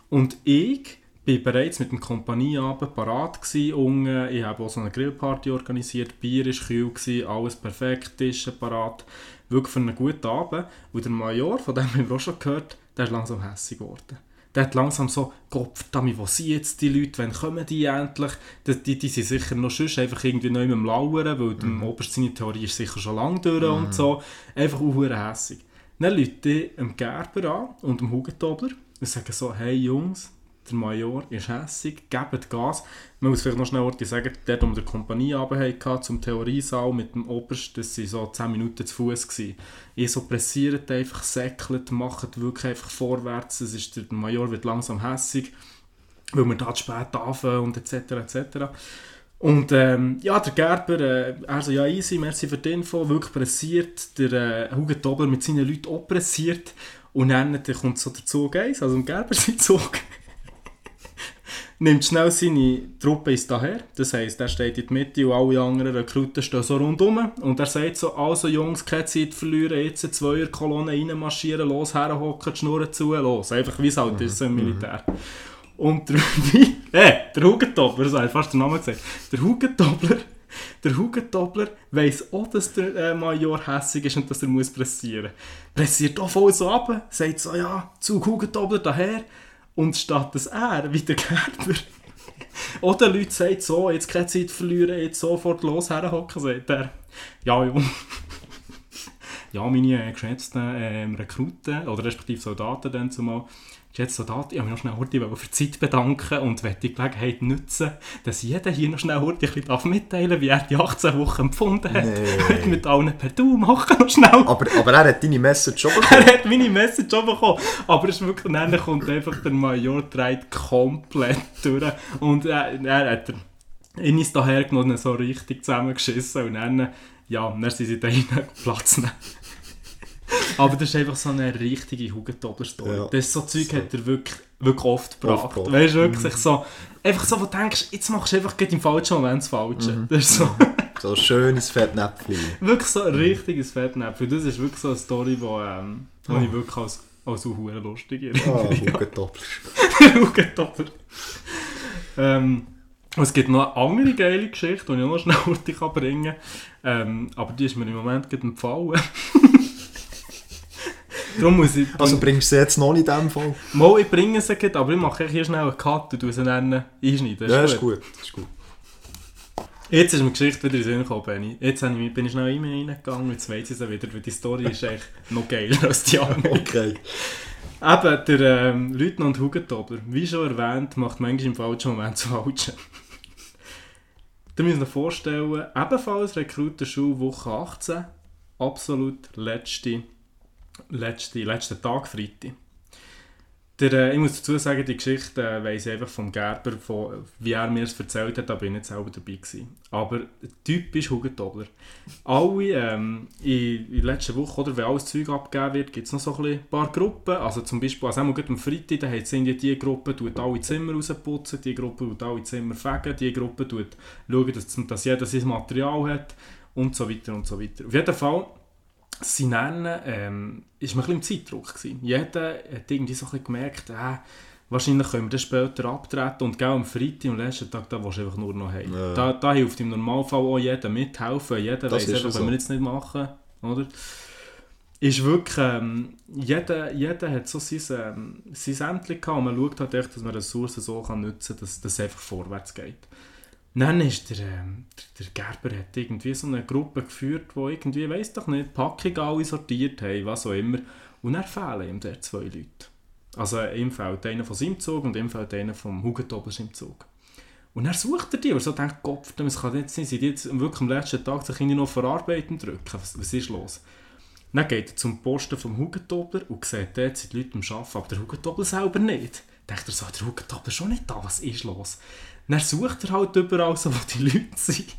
Und ich war bereits mit dem Kompanieabend parat gewesen, Ich habe auch so eine Grillparty organisiert, Bier war kühl, gewesen, alles perfekt, Tische parat. Wirklich für einen guten Abend. Und der Major, von dem haben wir auch schon gehört, der ist langsam hässlich geworden. Der hat langsam so, verdammt, wo sind jetzt die Leute, wann kommen die endlich? Die, die, die sind sicher noch sonst einfach irgendwie neu mit dem Lauern, weil mhm. der Oberst seine Theorie ist sicher schon lange durch mhm. und so. Einfach auch hässlich. Dann Leute dem Gerber an und dem Hugentobler und sagen so, hey Jungs, der Major ist hässig, gebt Gas. Man muss vielleicht noch schnell sagen, dort, wo wir die Kompanie runter zum Theoriesaal mit dem Oberst, das waren so 10 Minuten zu Fuß. Ihr so pressiert einfach, säckelt, macht wirklich einfach vorwärts. Es ist, der Major wird langsam hässig, weil wir da zu spät anfangen und etc. etc. Und ähm, ja, der Gerber, äh, also ja easy, merci für die Info, wirklich pressiert, der äh, Hugo Dobler mit seinen Leuten auch pressiert. Und dann, dann kommt so der Zug 1, also im Gerber sein Zug, nimmt schnell seine Truppe ins daher, das heisst, er steht in der Mitte und alle anderen Rekruten stehen so rundum und er sagt so, also Jungs, keine Zeit verlieren, jetzt eine Zweierkolonne reinmarschieren, los, herhocken, die Schnurren zu, los, einfach wie es halt mhm. ist so im Militär. Mhm. Und der, äh, der Hugentobler, so hat fast den Namen gesagt, der Hugentobler, der Hugentobler weiss auch, dass der äh, Major hässig ist und dass er muss pressieren muss. Pressiert auch voll so ab, sagt so, ja, Zug Hugentobler daher. Und statt dass er, wie der Gerber, oder Leute sagt so, jetzt keine Zeit verlieren, jetzt sofort los herhocken, sagt er, ja, Junge. ja, meine äh, geschätzten äh, Rekruten, oder respektive Soldaten dann zumal, jetzt so da, ich habe mich noch schnell heute für die Zeit bedanken und möchte die Gelegenheit nutzen, dass jeder hier noch schnell heute ein bisschen mitteilen wie er die 18 Wochen empfunden hat. Nee. mit allen per Du machen noch schnell. Aber, aber er hat deine Message schon bekommen. er hat meine Message schon bekommen. Aber es ist wirklich, dann kommt einfach der Major dreht komplett durch und er, er hat ihn ist daher genommen so richtig zusammengeschissen und dann, ja, dann sind sie da rein Platz nehmen. Aber das ist einfach so eine richtige Hugentobler-Story. Ja. Das so Zeug hat er wirklich, wirklich oft gebracht. Oft weißt du, wirklich mhm. so, einfach so, wo du denkst, jetzt machst du einfach im falschen Moment das Falsche. Mhm. Das ist so. so ein schönes Fettnäpfchen. wirklich so ein richtiges Fettnäpfchen. Das ist wirklich so eine Story, die ähm, oh. ich wirklich als, als auch lustig erinnere. Ah, Hugentobler. Hugentobler. ähm, es gibt noch eine andere geile Geschichte, die ich auch noch schnell bringen kann. Ähm, aber die ist mir im Moment empfallen. Darum muss ich... Also bringst du sie jetzt noch nicht in dem Fall? Mal, ich bringe sie gleich, aber ich mache hier schnell einen Cut und sie dann einschneiden. ja, ist gut. Ist gut. Jetzt ist mir die Geschichte wieder in den Sinn gekommen, Benni. Jetzt ich, bin ich schnell in mich reingegangen und jetzt weiss ich sie wieder, weil die Story ist echt noch geiler als die andere. Okay. Eben, der ähm, Leutnant Hugentobler, wie schon erwähnt, macht manchmal im falschen Moment das Falsche. Ihr müsst euch vorstellen, ebenfalls Rekrutenschule Woche 18, absolut letzte, letzte, letzter Tag Freitag. Der, äh, ich muss dazu sagen, die Geschichte äh, weiss ich einfach vom Gerber, von, wie er mir es erzählt hat, da bin ich nicht selber dabei gewesen. Aber typisch Hugentobler. Alle ähm, in, in der letzten Woche, oder, wenn alles Zeug abgegeben wird, gibt es noch so ein paar Gruppen. Also zum Beispiel, also am Freitag, da hat irgendwie die Gruppe tut alle Zimmer rausputzen, die Gruppe tut alle Zimmer fegen, die Gruppe tut schauen, dass, dass jeder sein Material hat und so weiter und so weiter. Auf jeden Fall sie nennen, ähm, ist man ein bisschen im Zeitdruck gewesen. Jeder hat irgendwie so ein bisschen gemerkt, äh, wahrscheinlich können wir das später abtreten und genau am Freitag, am letzten Tag, da willst du einfach nur noch heim. Ja. Da, da hilft im Normalfall auch jeder mithelfen, jeder Das weiß einfach, so. wenn wir jetzt nicht machen, oder? Ist wirklich, ähm, jeder, jeder hat so sein, ähm, sein Ämtchen gehabt und man schaut halt echt, dass man Ressourcen so kann nutzen kann, dass dass es einfach vorwärts geht. Dann ist der, ähm, der, der Gerber hat irgendwie so eine Gruppe geführt, wo irgendwie, weiß doch nicht, Packung alle sortiert haben, was auch immer. Und dann fehlen ihm der zwei Leute. Also ihm fehlt einer von seinem Zug und ihm fehlt einer vom Hugentobel im Zug. Und dann sucht er die, und so denkt, Gott, es kann nicht sein, die jetzt wirklich am letzten Tag sich noch verarbeiten drücken? Was, was ist los? Dann geht er zum Posten vom Hugentobler und sieht, dort sind die Leute am Arbeiten, aber der Hugentobler selber nicht. Denkt er so, der Hugentobler ist schon nicht da, was ist los? Dann sucht er halt überall so, wo die Leute sind.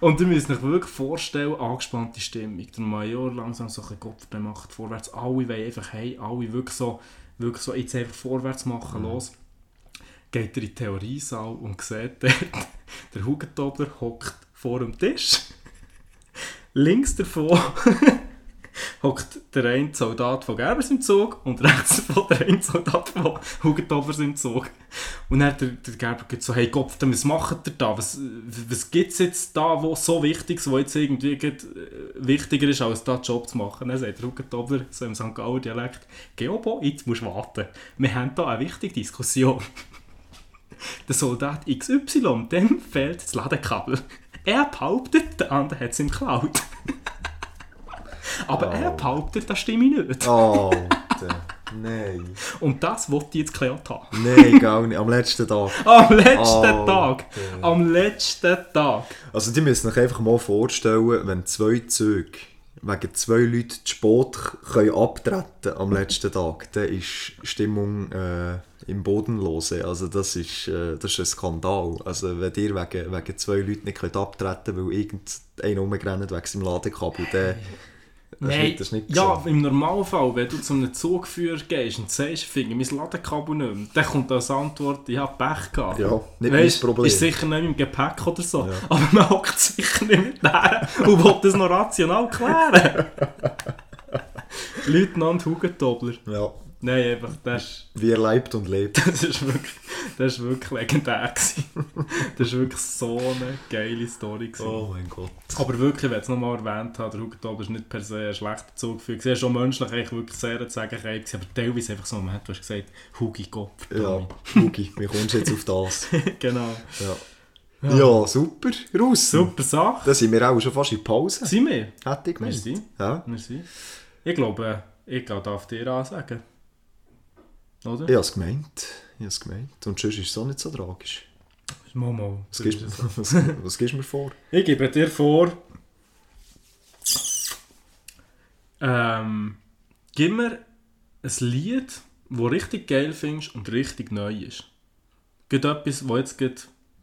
Und ihr müsst euch wirklich vorstellen, angespannte Stimmung. Der Major langsam so ein bisschen Gott, der macht vorwärts. Alle wollen einfach hey, alle wirklich so, wirklich so jetzt einfach vorwärts machen, los. Geht er in den Theoriesaal und sieht dort, der Hugentobler hockt vor dem Tisch. Links davon hockt der eine Soldat von Gerbers im Zug und rechts davon der eine Soldat von Hugentobers im Zug. Und dann der, der Gerber geht so, hey Kopf, was macht ihr da? Was, was gibt es jetzt da, wo so wichtig ist, wo jetzt irgendwie geht, äh, wichtiger ist, als da Job zu machen? Dann sagt der Hugentobler, so im St. Gauer Dialekt, Geobo, jetzt musst du warten. Wir haben da eine wichtige Diskussion. Der Soldat XY, dem fehlt das Ladekabel. Er behauptet, der andere hat es ihm geklaut. Aber er behauptet, das stimme nicht. Alter. Nein. Und das wollte ich jetzt geklärt haben. Nein, gar nicht. Am letzten Tag. Am letzten Alter. Tag. Am letzten Tag. Also die müssen sich einfach mal vorstellen, wenn zwei Züge wegen zwei Leuten zu spät können abtreten am letzten Tag, dann ist Stimmung äh, im Bodenlose. Also das ist, äh, das ist ein Skandal. Also wenn ihr wegen, wegen zwei Leuten nicht könnt abtreten könnt, weil irgendeiner rumgerannt wegen seinem Ladekabel, dann das ist Nein, nicht, das ist nicht ja, im Normalfall, wenn du zu einem Zugführer gehst und sagst, ich finde mein Ladekabel nicht mehr, dann kommt als Antwort, ich habe Pech gehabt. Ja, nicht Weisst, mein Problem. Ist sicher nicht im Gepäck oder so. Ja. Aber man hockt sicher nicht mit her und will das noch rational klären. Leutnant Hugentobler. Ja, Nein, einfach, das ist, wie er lebt und lebt. das ist wirklich, das ist wirklich legendär gewesen. Das war wirklich so eine geile Story. Gewesen. Oh mein Gott. Aber wirklich, wenn ich es nochmal erwähnt habe, der Hugentobler ist nicht per se ein schlechter Zug für. Er war schon menschlich eigentlich wirklich sehr zu sagen, aber teilweise einfach so ein Moment, du hast gesagt, Hugi Kopf. Ja, Hugi, wie kommst du jetzt auf das? genau. Ja, ja super, raus. Super Sache. Dann sind wir auch schon fast in Pause. Sind wir? Hätte ich gemeint. Merci. Ja. Merci. Ich glaube, ich darf dir ansagen. Oder? Ich habe es gemeint. Ich habe es gemeint. Und sonst ist es auch nicht so tragisch. Mal. Was gibst, was, was gibst du mir vor? Ich gebe dir vor. Ähm, gib mir ein Lied, das richtig geil findest und richtig neu ist. Gibt etwas, das jetzt gerade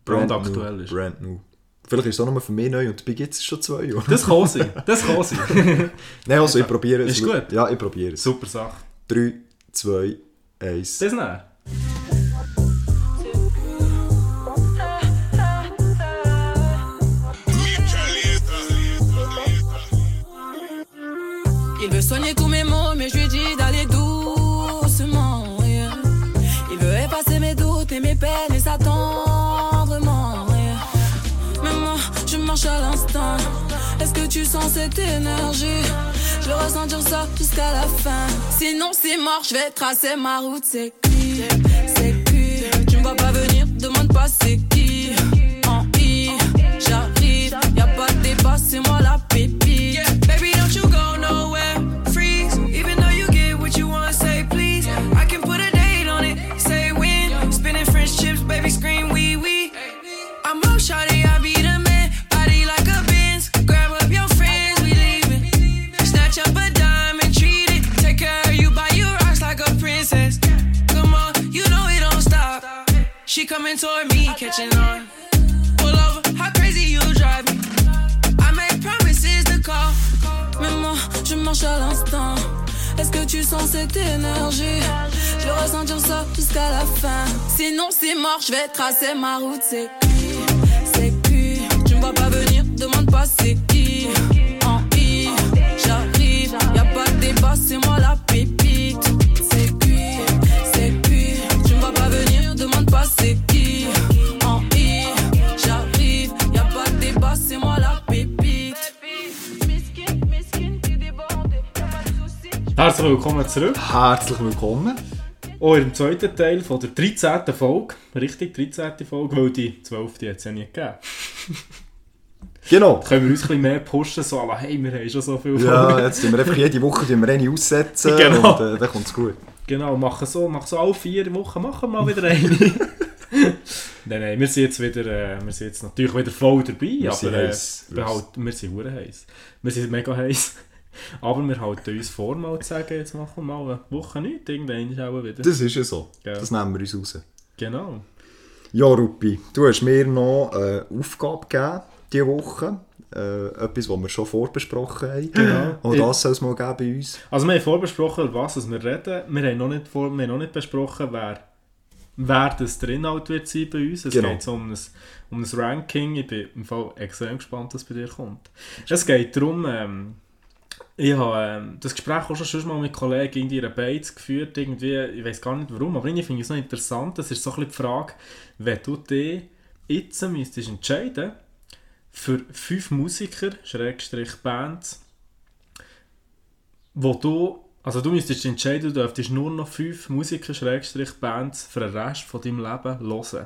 brandaktuell new, ist. Brand new. Vielleicht ist es auch nur für mich neu und bei gibt es schon zwei. Oder? Das kann sein. Das kann sein. Nein, also ich probiere es. Ist gut? Ja, ich probiere es. Super Sache. 3, 2, 1. Bis dann. Il veut soigner tous mes mots, mais je lui dis d'aller doucement. yeah. Il veut effacer mes doutes et mes peines et s'attendrement. yeah. Mais moi, je marche à l'instant. Est-ce que tu sens cette énergie? Je veux ressentir ça jusqu'à la fin. Sinon, c'est mort, je vais tracer ma route. C'est qui? C'est qui? Tu me vois pas venir, demande pas c'est qui. En I, j'arrive, y a pas de débat, c'est moi la call. Mais moi, je marche à l'instant. Est-ce que tu sens cette énergie? Je veux ressentir ça jusqu'à la fin. Sinon, c'est mort, je vais tracer ma route. C'est qui? C'est qui? Tu me vois pas venir, demande pas c'est qui. En I, j'arrive, y a pas de débat, c'est moi la pépite. Herzlich willkommen zurück. Herzlich willkommen. Auch im zweiten Teil von der 13. Folge. Richtig, 13. Folge, weil die 12. hat es ja nie gegeben. Genau. Können wir uns ein bisschen mehr pushen, so hey, wir haben schon so viel Ja, jetzt tun wir einfach jede Woche tun wir eine aussetzen Genau. und äh, dann kommt es gut. Genau, machen so, machen so alle vier Wochen machen wir mal wieder eine. nein, nein, wir sind jetzt wieder, äh, wir sind jetzt natürlich wieder voll dabei, Wir aber sind äh, wir, sind heiß. Wir sind mega heiß. Aber wir halten uns vor, mal zu sagen, jetzt machen wir mal eine Woche nichts, irgendwann ist auch wieder. Das ist ja so. Ja. Das nehmen wir uns raus. Genau. Ja, Ruppi, du hast mir noch eine Aufgabe gegeben diese Woche. Äh, etwas, was wir schon vorbesprochen haben. Genau. Und das soll es mal geben bei uns. Also wir haben vorbesprochen, über was wir reden. Wir haben noch nicht, vor, wir haben noch nicht besprochen, wer, wer das der Inhalt wird sein bei uns. Es Genau. geht so um ein, um ein Ranking. Ich bin im Fall extrem gespannt, was bei dir kommt. Es geht darum, ähm, ich habe ähm, das Gespräch auch schon schon mal mit Kollegen in ihrer Beiz geführt. Irgendwie, ich weiß gar nicht warum, aber irgendwie finde ich es noch interessant. Das ist so ein bisschen die Frage, wenn du dich jetzt müsstest entscheiden für fünf Musiker, Schrägstrich Bands, wo du, also du müsstest entscheiden, du dürftest nur noch fünf Musiker, Schrägstrich Bands für den Rest von deinem Leben hören.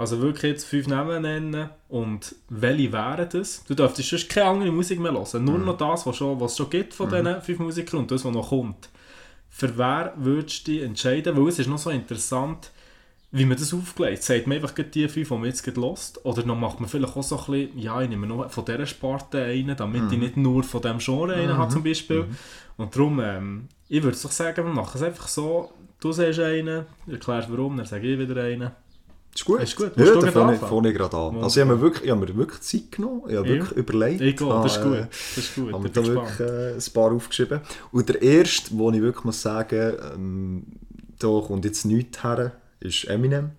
Also wirklich jetzt fünf Namen nennen und welche wären das? Du dürftest sonst keine andere Musik mehr hören, nur noch das, was, schon, was es schon gibt von diesen fünf Musikern und das, was noch kommt. Für wer würdest du dich entscheiden? Weil es ist noch so interessant, wie man das aufgelegt Sagt man einfach die fünf, die man jetzt hört? Oder dann macht man vielleicht auch so ein bisschen, ja, ich nehme noch von dieser Sparte einen, damit ich nicht nur von diesem Genre einen habe zum Beispiel. Und darum, ähm, ich würde doch sagen, wir machen es einfach so, du sagst einen, erklärst warum, dann sage ich wieder einen. Ist gut. Ist gut. Ja, gerade fange ich, ich gerade an. Mal Also ich habe mir wirklich, ich habe mir wirklich Zeit genommen. Ich habe Ja. wirklich überlegt. Ich gehe, das ist gut. Das ist gut, habe mir ich da wirklich äh, ein paar aufgeschrieben. Und der erste, wo ich wirklich muss sagen, ähm, da kommt jetzt nichts her, ist Eminem.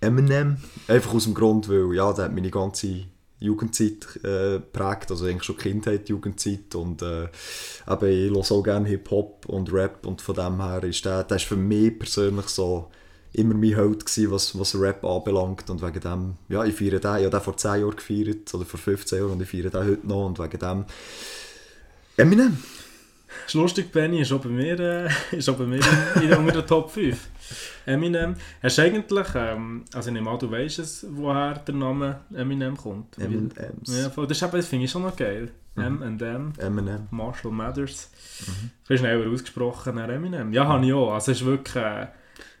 Eminem. Einfach aus dem Grund, weil ja, der hat meine ganze Jugendzeit äh, geprägt, also eigentlich schon Kindheit, Jugendzeit und äh, eben, ich höre auch gerne Hip-Hop und Rap und von dem her ist der, der ist für mich persönlich so immer mein Held gewesen, was, was Rap anbelangt und wegen dem, ja, ich feiere den, ich habe den vor 10 Jahren gefeiert oder vor 15 Jahren und ich feiere den heute noch und wegen dem Eminem. Ist lustig, Benny ist auch bei mir, äh, ist auch bei mir in, in unter den Top 5. Eminem. Hast du eigentlich, ähm, also ich nehme an, du weißt es, woher der Name Eminem kommt. M&M's. Ja, voll. das, finde ich schon noch geil. Mhm. M&M, Eminem. Marshall Mathers. Mhm. Bisschen schneller ausgesprochen, Eminem. Ja, habe ich auch. Also es ist wirklich, äh,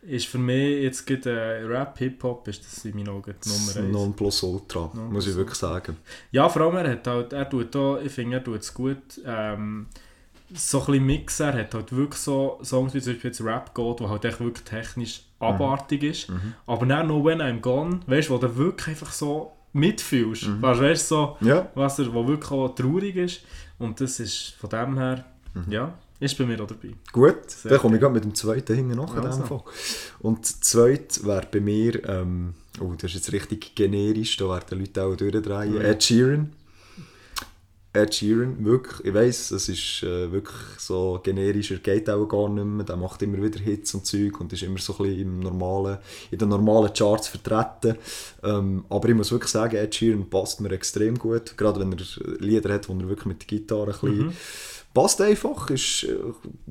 ist für mich jetzt gerade äh, Rap, Hip-Hop, ist das in meinen Augen die Nummer 1. Nonplusultra, muss ich wirklich sagen. Ja, vor allem, er hat halt, er tut da, ich finde, er tut es gut, ähm, so ein bisschen mixen, er hat halt wirklich so Songs wie zum Beispiel jetzt Rap geht, wo halt echt wirklich technisch abartig ist, aber dann noch When I'm Gone, weißt du, wo du wirklich einfach so mitfühlst, weißt du, weißt, so, Ja, was er, wo wirklich auch traurig ist. Und das ist von dem her, Mhm. ja, ist bei mir auch dabei. gut. Sehr Dann komme ich gerade mit dem zweiten hinten nach in Also. Und das zweite wäre bei mir, ähm, oh, das ist jetzt richtig generisch, da werden die Leute auch durchdrehen. Ja. Ed Sheeran. Ed Sheeran, wirklich, ich weiss, es ist äh, wirklich so generischer, geht auch gar nicht mehr, der macht immer wieder Hits und Zeug und ist immer so ein bisschen im normalen, in den normalen Charts vertreten. Ähm, aber ich muss wirklich sagen, Ed Sheeran passt mir extrem gut, gerade wenn er Lieder hat, wo er wirklich mit der Gitarre ein bisschen passt einfach, ist äh,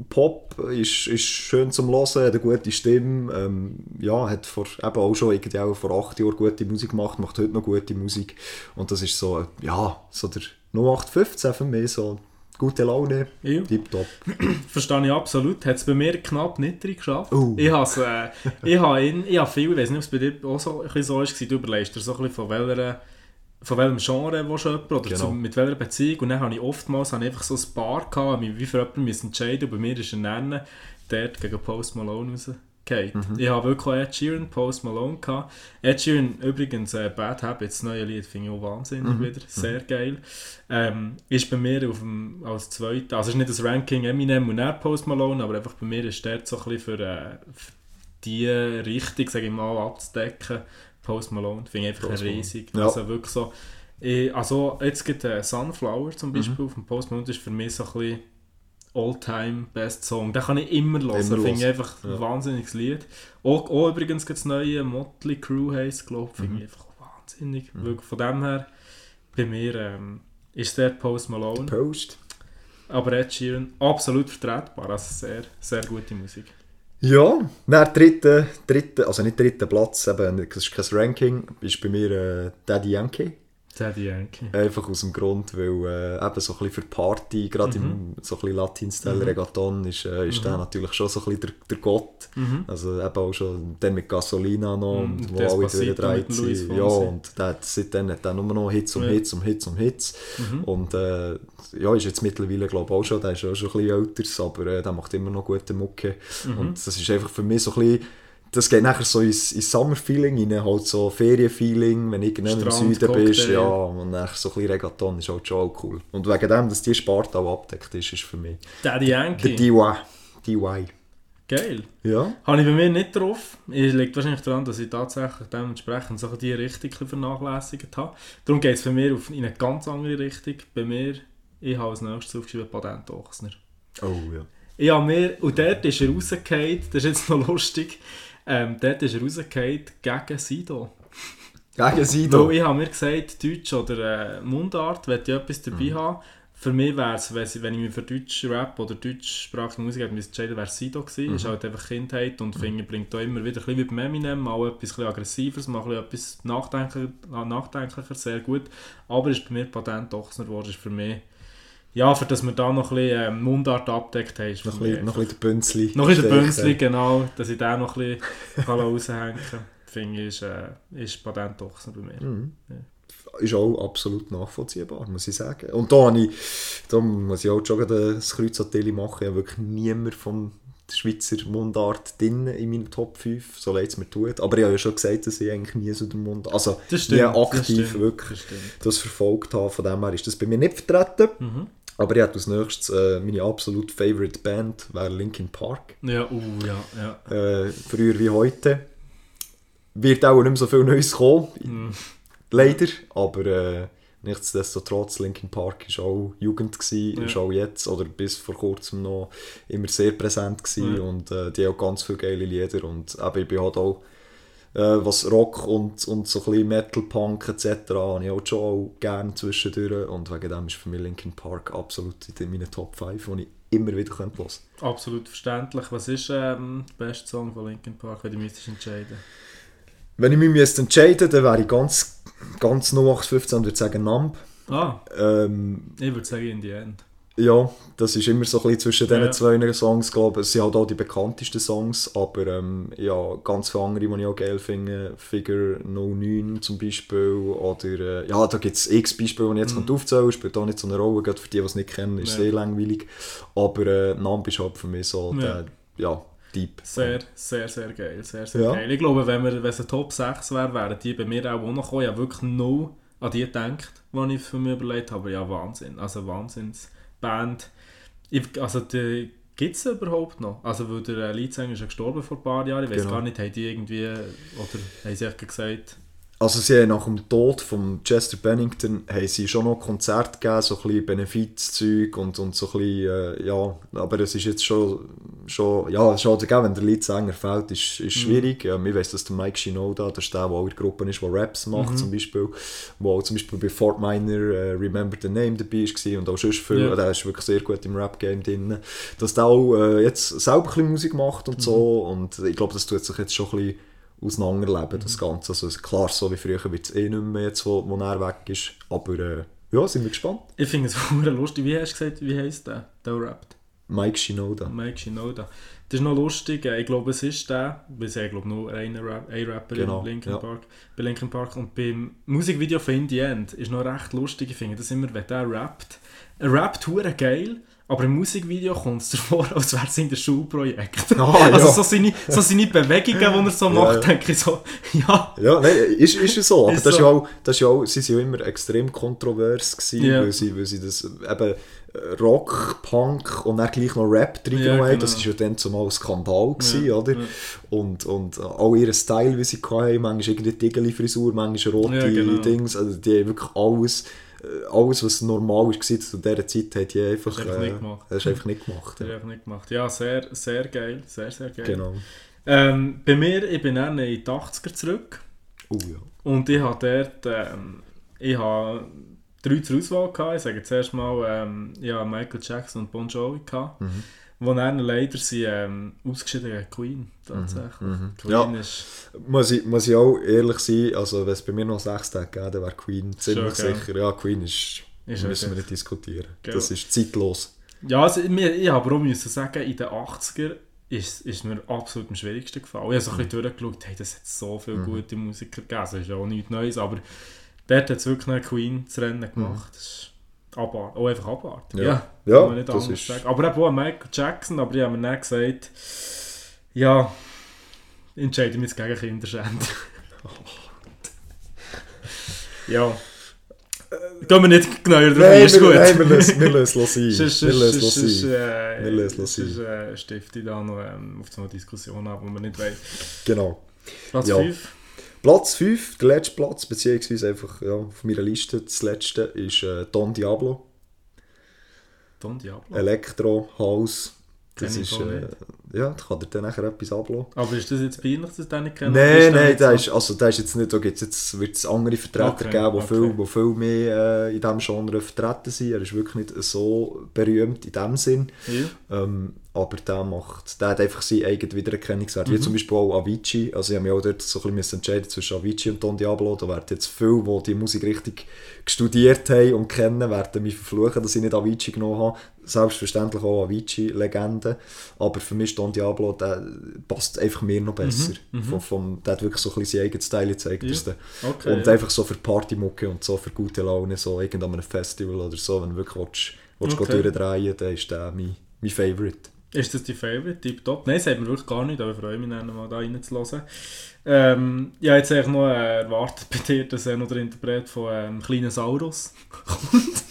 Pop, ist, ist schön zum Hören, hat eine gute Stimme, ähm, ja, hat vor, eben auch schon irgendwie auch vor acht Jahren gute Musik gemacht, macht heute noch gute Musik und das ist so, ja, so der 0815 für mich, so gute Laune, Ja. tipptopp. Verstehe ich absolut. Hat es bei mir knapp nicht drin geschafft. Oh. Ich habe äh, ich ihn, ich habe viel, ich weiß nicht, ob es bei dir auch so, ein bisschen so ist, du überlegst dir so ein bisschen von welcher von welchem Genre willst du jemanden oder Genau. zu, mit welcher Beziehung und dann habe ich oftmals habe ich einfach so ein Paar gehabt, mich wie für jemanden müssen entscheiden und bei mir ist er nennen, dort gegen Post Malone rausgefallen. Mhm. Ich habe wirklich auch Ed Sheeran, Post Malone gehabt. Ed Sheeran übrigens äh, Bad Habits, das neue Lied, finde ich auch wahnsinnig Mhm. wieder, sehr geil. Ähm, ist bei mir auf dem, als zweiter, also ist nicht das Ranking Eminem und dann Post Malone, aber einfach bei mir ist dort so ein bisschen für, äh, für die Richtung, sage ich mal, abzudecken. Post Malone finde ich einfach Post riesig. Ja. Also wirklich so, ich, also jetzt gibt äh, Sunflower zum Beispiel Mhm. dem Post Malone, das ist für mich so ein bisschen All-Time Best Song. Den kann ich immer hören. Immer Finde ich einfach ein Ja. wahnsinniges Lied. Auch, auch übrigens das neue Motley Crue heisst, glaube ich. Finde Mhm. ich einfach wahnsinnig. Wirklich von dem her, bei mir ähm, ist der Post Malone. Post. aber Ed Sheeran absolut vertretbar. Also sehr, sehr gute Musik. Ja, dann dritte, dritte, also nicht dritter Platz, eben, das ist kein Ranking, ist bei mir äh, Daddy Yankee. Daddy Yankee. Einfach aus dem Grund, weil äh, eben so ein bisschen für Party, gerade im so ein bisschen Latin-Style Reggaeton, ist, äh, ist der natürlich schon so ein bisschen der, der Gott. Also eben auch schon dann mit Gasolina noch, Mhm, und wo alle durchdreht sind. Ja, und der seitdem hat er nur noch Hits um Ja. Hits um Hits um Hits. Mhm. Und äh, ja, ist jetzt mittlerweile glaube ich auch schon, der ist auch schon ein bisschen älter, aber äh, der macht immer noch gute Mucke. Mhm. Und das ist einfach für mich so ein bisschen das geht nachher so ins, ins Summer-Feeling rein, halt so Ferien-Feeling, wenn irgendwann im Süden bist, ja, und nachher so ein bisschen Reggaeton ist halt schon auch cool. Und wegen dem, dass die Sparte auch abdeckt ist, ist für mich Daddy der Yankee. DY. DY. Geil. Ja. Habe ich bei mir nicht drauf. Es liegt wahrscheinlich daran, dass ich tatsächlich dementsprechend so die Richtung vernachlässigt habe. Darum geht es bei mir auf, in eine ganz andere Richtung. Bei mir, ich habe als nächstes aufgeschrieben Patent Ochsner. Oh ja. Ich habe mir, und dort ist er rausgefallen, das ist jetzt noch lustig, ähm, dort ist er rausgefallen gegen Sido. Gegen Sido. Weil ich habe mir gesagt, Deutsch oder äh, Mundart, wenn ich etwas dabei Mhm. habe, für mich wäre es, wenn ich- mich für Deutsch Rap oder deutschsprachige Musik hätte müssen entscheiden, wäre es Sido gewesen. Mhm. ist halt einfach Kindheit und finde, bringt auch immer wieder, ein bisschen wie beim Eminem, mal etwas ein aggressiveres, mal ein etwas nachdenklicher, nachdenklicher, sehr gut. Aber ist bei mir Patent Ochsner geworden, ist für mich, ja, für dass wir da noch ein bisschen ähm, Mundart abdeckt haben, Noch ein bisschen, noch ein bisschen der Bünzli. noch der Stechen. Bünzli, genau, dass ich den noch ein bisschen raushängen kann. Finde ich, ist, äh, ist Patent Ochsner bei mir. Mhm. Ist auch absolut nachvollziehbar, muss ich sagen. Und da, habe ich, da muss ich auch schon das Kreuz an machen. Ich habe wirklich niemand vom Schweizer Mundart drin in meinem Top 5, so leid es mir tut. Aber ich habe ja schon gesagt, dass ich eigentlich nie so den Mundart, also Das stimmt, nie das aktiv stimmt, wirklich das das verfolgt habe. Von dem her ist das bei mir nicht vertreten. Mhm. Aber ich habe als nächstes äh, meine absolut favorite Band, wäre Linkin Park. Ja, uh, ja, ja. Äh, früher wie heute. Wird auch nicht mehr so viel Neues kommen. Mhm. Leider. Aber äh, nichtsdestotrotz, Linkin Park war auch Jugend, gewesen, Ja. ist auch jetzt oder bis vor kurzem noch immer sehr präsent gewesen Ja. und äh, die haben auch ganz viele geile Lieder und eben, ich bin halt auch äh, was Rock und, und so ein bisschen Metal, Punk etc. habe ich auch schon auch gerne zwischendurch und wegen dem ist für mich Linkin Park absolut in meinen Top 5, die ich immer wieder hören könnte. Absolut verständlich. Was ist ähm, der beste Song von Linkin Park, wenn du müsstest entscheiden? Wenn ich mich müsste entscheiden dann wäre ich ganz, ganz 0815 und würde sagen Numb. Ah, Ähm, ich würde sagen In the End. Ja, das ist immer so ein bisschen zwischen diesen Ja. zwei Songs, glaube ich. Es sind halt auch die bekanntesten Songs, aber ähm, ja, ganz viele andere, die ich auch geil finde. Figure 09 zum Beispiel, oder äh, ja, da gibt es x Beispiele, die ich jetzt mhm. aufzählen spielt auch nicht so eine Rolle, gerade für die, die es nicht kennen, ist Ja. sehr langweilig. Aber äh, Namp ist halt für mich so Ja. der, ja, Deep. Sehr, sehr, sehr geil. Sehr, sehr Ja. geil. Ich glaube, wenn, wir, wenn es ein Top 6 wäre, wären die bei mir auch noch gekommen. Ich habe wirklich null an die gedacht, die ich für mich überlegt habe. Ja, Wahnsinn. Also Ich, also die gibt es überhaupt noch? Also weil der äh, Leadsänger ist ja gestorben vor ein paar Jahren. Ich weiß Genau. gar nicht, haben die irgendwie, oder haben sie gesagt, Also sie haben nach dem Tod von Chester Bennington haben sie schon noch Konzerte gegeben, so ein bisschen Benefizzeug und, und so ein bisschen, äh, ja, aber es ist jetzt schon, schon ja, es ist halt, wenn der Leadsänger fehlt, ist, ist schwierig. Ähm, ich weiss, dass der Mike Shinoda, das ist der, der auch in der Gruppe ist, der Raps macht zum Beispiel, wo auch zum Beispiel bei Fort Minor äh, Remember the Name dabei war und auch sonst viel, Ja. der ist wirklich sehr gut im Rap-Game drin, dass der auch äh, jetzt selber ein bisschen Musik macht und so und ich glaube, das tut sich jetzt schon ein bisschen auseinanderleben, das Ganze. Also klar, so wie früher wird es eh nicht mehr jetzt, wo, wo er weg ist, aber äh, ja, sind wir gespannt. Ich finde es verdammt lustig. Wie hast du gesagt, wie heisst der? Der rappt. Mike Shinoda. Mike Shinoda. Das ist noch lustig. äh, Ich glaube, es ist der. Wir sind, glaube nur ein, Rap, ein Rapper Genau, in Linkin ja. Park. Bei Linkin Park. Und beim Musikvideo von In The End ist noch recht lustig. Ich finde das immer, wenn der rappt. Er rappt geil. Aber im Musikvideo kommt es davor, als wäre es in der Schulprojekt. Ah, also ja. so seine, so seine Bewegungen, die er so macht, ja. denke ich so, ja, Ja, nein, ist, ist ja so. Aber Ist das, Ist so. ja auch, das ist ja auch, sie sind ja immer extrem kontrovers gewesen, Ja. weil, sie, weil sie das eben äh, Rock, Punk und dann gleich noch Rap drin Ja, genau. Das war ja dann zumal ein Skandal, gewesen, Ja, oder? ja. Und, und äh, auch ihr Style, wie sie hatten, manchmal irgendwie Tigeli-Frisur, manchmal rote Ja, genau. Dings, also die haben wirklich alles, alles was normal war zu dieser Zeit, hat die einfach, Das das ist einfach nicht gemacht. Ja. ich nicht gemacht. Ja, sehr, sehr geil. Sehr, sehr geil. Genau. Ähm, bei mir, ich bin dann in die 80er zurück. Oh ja. Und ich habe dort, ähm, ich habe drei zur Auswahl gehabt. Ich sage zuerst mal, ähm, ich habe Michael Jackson und Bon Jovi gehabt. Mhm. Wo dann leider sind ähm, ausgeschieden gegen Queen, tatsächlich. Mhm. Queen Ja. ist... Muss ich, muss ich auch ehrlich sein, also wenn es bei mir noch sechs Tage gäbe, dann wäre Queen ziemlich Schon, sicher. Ja, Queen ist, Ist müssen wir okay. nicht diskutieren. Gell? Das ist zeitlos. Ja, also, mir, ich aber auch müssen sagen, in den 80er ist, ist mir absolut am schwierigsten gefallen. Ich habe so ein Mhm. bisschen durchgeschaut, hey, das hat so viele gute Musiker gegeben. Das ist ja auch nichts Neues, aber dort hat es wirklich eine Queen zu Rennen gemacht. Das abartig. Auch einfach abartig. Mhm. Ja. Ja, Ja, man nicht das anders ist- sagen. Aber eben auch Michael Jackson, aber ich habe mir dann gesagt, ja, entscheide mich jetzt gegen Kinderschänder. ja. Gehen wir nicht genauer drauf Nein, ist gut. nein, wir lassen wir lassen es sein. Wir lassen es sein. äh, Wir lassen es sonst äh, stifte ich da noch ähm, auf so eine Diskussion ab, die wir nicht wollen. Genau. Platz Ja. 5. Platz 5, der letzte Platz, beziehungsweise einfach ja, auf meiner Liste, das letzte, ist äh, Don Diablo. Don Diablo. Elektro, House. Das ist, äh, ja, da kann dir dann nachher etwas ablassen. Aber ist das jetzt peinlich, dass den nicht ist Nein, der nein, der so- ist, also, der ist jetzt nicht, da gibt's jetzt, wird es andere Vertreter Okay, geben, die okay. viel, wo viel mehr äh, in diesem Genre vertreten sind. Er ist wirklich nicht so berühmt in dem Sinn. Ja. Ähm, aber der macht, der hat einfach seinen eigenen Wiedererkennungswert. Mhm. Wie zum Beispiel auch Avicii. Also ich habe mich auch dort so ein bisschen müssen entscheiden zwischen Avicii und Don Diablo. Da werden jetzt viele, die die Musik richtig studiert haben und kennen, werden mich verfluchen, dass ich nicht Avicii genommen habe. Selbstverständlich auch Avicii-Legende. Aber für mich Don Diablo, der passt einfach mir noch besser. Vom, vom, der hat wirklich so ein bisschen seinen eigenen Style gezeigt. Mhm, Ja. Okay, und ja. einfach so für Partymucke und so für gute Laune, so irgend an einem Festival oder so, wenn du wirklich willst, willst Okay. durchdrehen dann ist der mein, mein Favourite. Ist das dein Favorite? Tipptopp? Nein, das hat mir wirklich gar nicht, aber ich freue mich dann mal da reinzuhören. Ähm, ja, jetzt eigentlich noch äh, erwartet bei dir, dass er noch der Interpret von ähm, Kleinen Saurus kommt.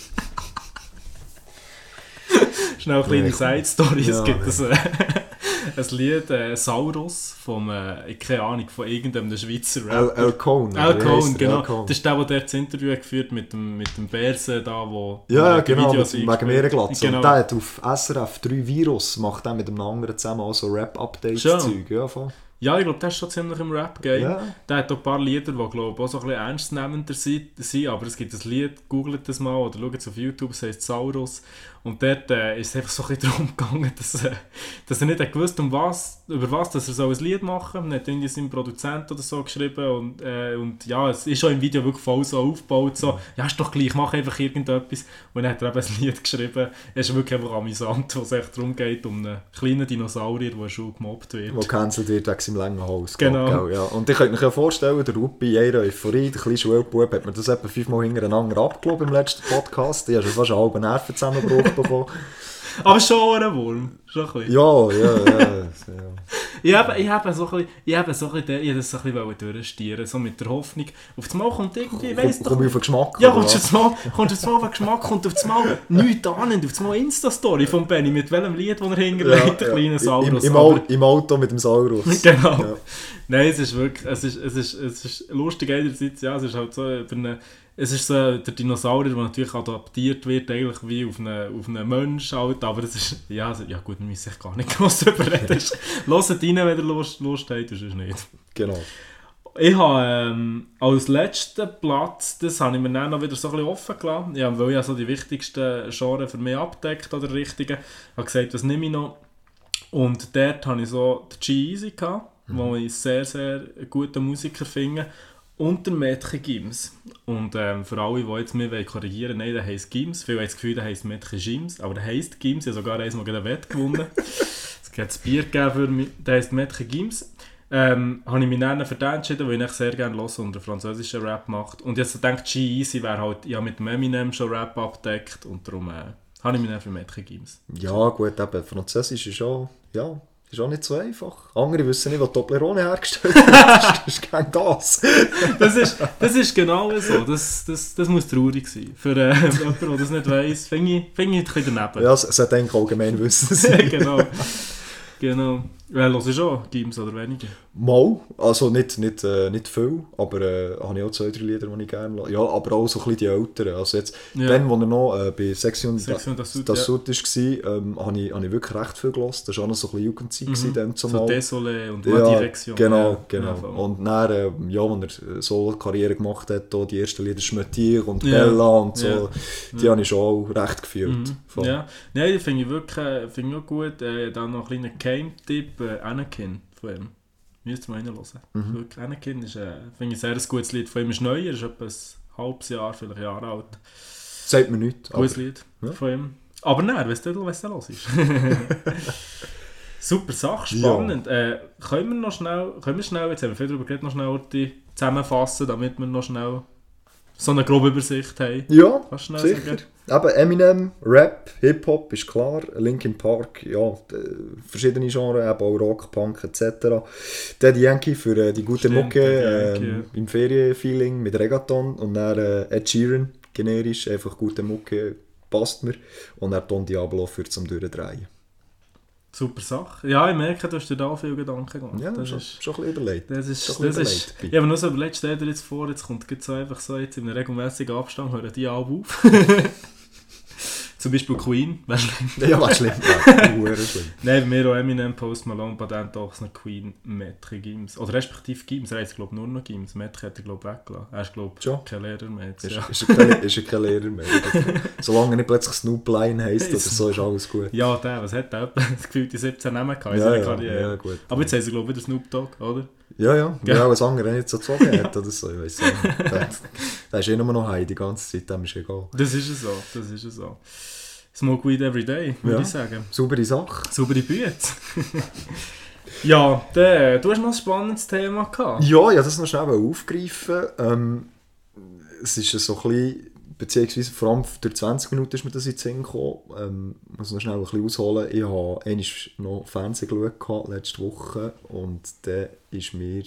Schnell eine kleine. Side-Story. Ja, es gibt nein. ein, ein Lied, äh, Saurus, vom, äh, keine Ahnung, von irgendeinem Schweizer El, Rapper. El Cohn. Oder wie heisst Cohn, er? genau. El Cohn. Das ist der, der dort das Interview geführt mit dem, mit dem Bärse da, wo Ja, die genau, Videos mit, wegen Meerenglatze. Genau. Und der hat auf SRF 3 Virus, macht der mit einem anderen zusammen auch so. Rap-Updates-Zeug. Ja, voll. Ja, ich glaube, der ist schon ziemlich im Rap-Game. Ja. Der hat auch ein paar Lieder, die glaube ich, auch so ein bisschen ernstnehmender sind, sind, aber es gibt ein Lied, googelt das mal oder schaut es auf YouTube, es heißt Saurus. Und dort äh, ist es einfach so ein bisschen darum gegangen, dass, äh, dass er nicht gewusst um was, über was dass er so ein Lied machen soll. Er hat irgendwie seinen Produzent oder so geschrieben und, äh, und ja, es ist schon im Video wirklich voll so aufgebaut, so, ja, ist doch gleich, mach einfach irgendetwas. Und dann hat er eben ein Lied geschrieben, es ist wirklich einfach amüsant, wo es echt darum geht, um einen kleinen Dinosaurier, der der Schule gemobbt wird. Wo gecancelt wird wegen seinem langen Hals. Genau. Gell, Ja. Und ich könnte mir ja vorstellen, der Rupi, in ihrer Euphorie, der kleine Schulbub, hat mir das etwa fünfmal hintereinander abgelobt im letzten Podcast. Ich habe schon fast einen halben Nervenzusammenbruch bekommen. Aber schon ein Wurm. Schon ein bisschen. Ja, ja, ja. ja. Ich habe, ich so ein bisschen, ich habe so ein bisschen, ich habe das so ein bisschen durchstieren, so mit der Hoffnung, auf das Mal kommt irgendwie, weiss doch komm ich auf den Geschmack. Ja, kommst du jetzt mal, kommst jetzt mal auf den Geschmack, kommt auf das Mal nichts an, auf das Mal Insta-Story von Benny, mit welchem Lied, das er hinterlegt, der kleine Im, Saurus. im, Au- Im Auto mit dem Saurus. Genau. Ja. Nein, es ist wirklich, es ist, es ist, es ist lustig einerseits, ja, es ist halt so über eine, es ist so der Dinosaurier, der natürlich adaptiert wird, eigentlich wie auf einen, auf einen Mensch halt, aber es ist, ja, ja gut, wir müssen echt gar nicht groß darüber reden. Hört rein, wenn ihr Lust, Lust habt, sonst nicht. Genau. Ich habe ähm, als letzten Platz, das habe ich mir dann noch wieder so ein bisschen offen gelassen, ja, weil ich ja so die wichtigsten Genres für mich abdeckt oder richtigen, habe gesagt, was nehme ich noch? Und dort habe ich so den G-Easy gehabt, wo ich sehr, sehr guten Musiker finde. Und der Mädchen Gims. Und ähm, für alle, die jetzt mich wollen korrigieren nein, der heisst Gims. Viele haben das Gefühl, der heisst Mädchen Gims. Aber der heisst Gims. Ich habe sogar einmal gegen einen Wett gewonnen. es gibt ein Bier gegeben für mich, der heisst Mädchen Gims. Ähm, habe ich mich dann für den entschieden, weil ich sehr gerne höre und der französische Rap macht. Und jetzt denke ich, G-Easy wäre halt, habe mit dem Eminem schon Rap abdeckt und darum äh, habe ich mich dann für Mädchen Gims. Ja, gut, eben, Französisch ist auch, ja, ist auch nicht so einfach. Andere wissen nicht, wo Toblerone hergestellt wird. das ist kein Gas. Das ist, das ist genau so. Das, das, das muss traurig sein. Für äh, jemanden, der das nicht weiss, finde ich, ich ein bisschen daneben. Ja, es sollte eigentlich allgemein wissen genau. Genau. Ja, hörst du schon Gims oder weniger? Mal, also nicht, nicht, äh, nicht viel, aber äh, habe ich auch zwei, drei Lieder, die ich gerne höre. Ja, aber auch so ein bisschen die älteren. Also jetzt, Ja. dann, als er noch äh, bei Section Section d'Assaut, das ja. war, ähm, habe ich, wirklich recht viel gehört. Das war auch noch so ein bisschen Jugendzeit mhm. dann So. Désolé und ja, La Direction. genau, genau. ja, voll. und dann, äh, ja, als er so Karriere gemacht hat, da die ersten Lieder Schmetier und Ja, Bella und so, die habe ich schon auch recht gefühlt. Mhm. Ja, nein, das finde ich wirklich äh, finde ich auch gut. Äh, dann noch ein kleiner Game-Tipp, äh, Anakin von ihm. Müsst ihr mal reinhören. Mhm. Wirklich, Anakin ist, äh, finde ich, sehr ein gutes Lied. Von ihm ist neu, er ist etwa ein halbes Jahr, vielleicht ein Jahr alt. Sagt mir nichts. Gutes aber- Lied ja. von ihm. Aber nein, weißt du, was da los ist. Super Sache, spannend. Äh, können wir noch schnell, können wir schnell, jetzt haben wir viel darüber geredet, noch schnell die zusammenfassen, damit wir noch schnell so eine grobe Übersicht haben. Ja, sicher. sagen? Eben Eminem, Rap, Hip-Hop ist klar, Linkin Park, ja, verschiedene Genres, eben auch Rock, Punk etc. Daddy Yankee für äh, die gute Stimmt, Mucke Yankee, ähm, im Ferienfeeling mit Reggaeton und dann äh, Ed Sheeran, generisch, einfach gute Mucke, passt mir. Und dann Don Diablo für zum Durchdrehen. Super Sache. Ja, ich merke, du hast dir da viel Gedanken gemacht. Ja, das schon, ist, schon ein bisschen überlegt. das ist, das ein ist, überlegt. ich habe mir nur so überlegt, stell dir jetzt vor, jetzt kommt jetzt so einfach so jetzt in einem regelmäßigen Abstand, hören die alle auf. Zum Beispiel Queen, weißt du? Ja, war schlimm. Ja, schlimm. Nein, mir auch Eminem, Post Malone, Patent Ochsner, Queen, Metre, Gims. Oder respektive Gims, er heißt glaube nur noch Gims. Metre hat er glaube weggelassen. Er ist glaube Schon? kein Lehrer mehr. Jetzt, Ist, ja. ist, er kein, ist er kein Lehrer mehr. Solange er nicht plötzlich Snoop Lion heisst oder so, ist alles gut. ja, der, was hat der? Das gefühlt die 17 Namen gehabt in Ja, seiner ja, Karriere. ja, gut. Aber jetzt haben sie glaube ich wieder Snoop Dogg, oder? Ja, ja. Gell? Ja, was andere nicht so gezogen hat oder so. Ich weiß nicht. Der, der ist eh nur noch heim die ganze Zeit, dem ist egal. Das ist es so, das ist es so. Smoke Weed Every Day, würde Ja. ich sagen. Saubere Sache. Saubere Büte. ja, der, du hast noch ein spannendes Thema gehabt. Ja, ja, das noch schnell aufgreifen. Ähm, es ist so ein bisschen, beziehungsweise vor allem durch 20 Minuten ist mir das in den Sinn gekommen. Ähm, muss noch schnell ein bisschen ausholen. Ich habe einmal noch Fernsehen geschaut, letzte Woche, und dann ist mir...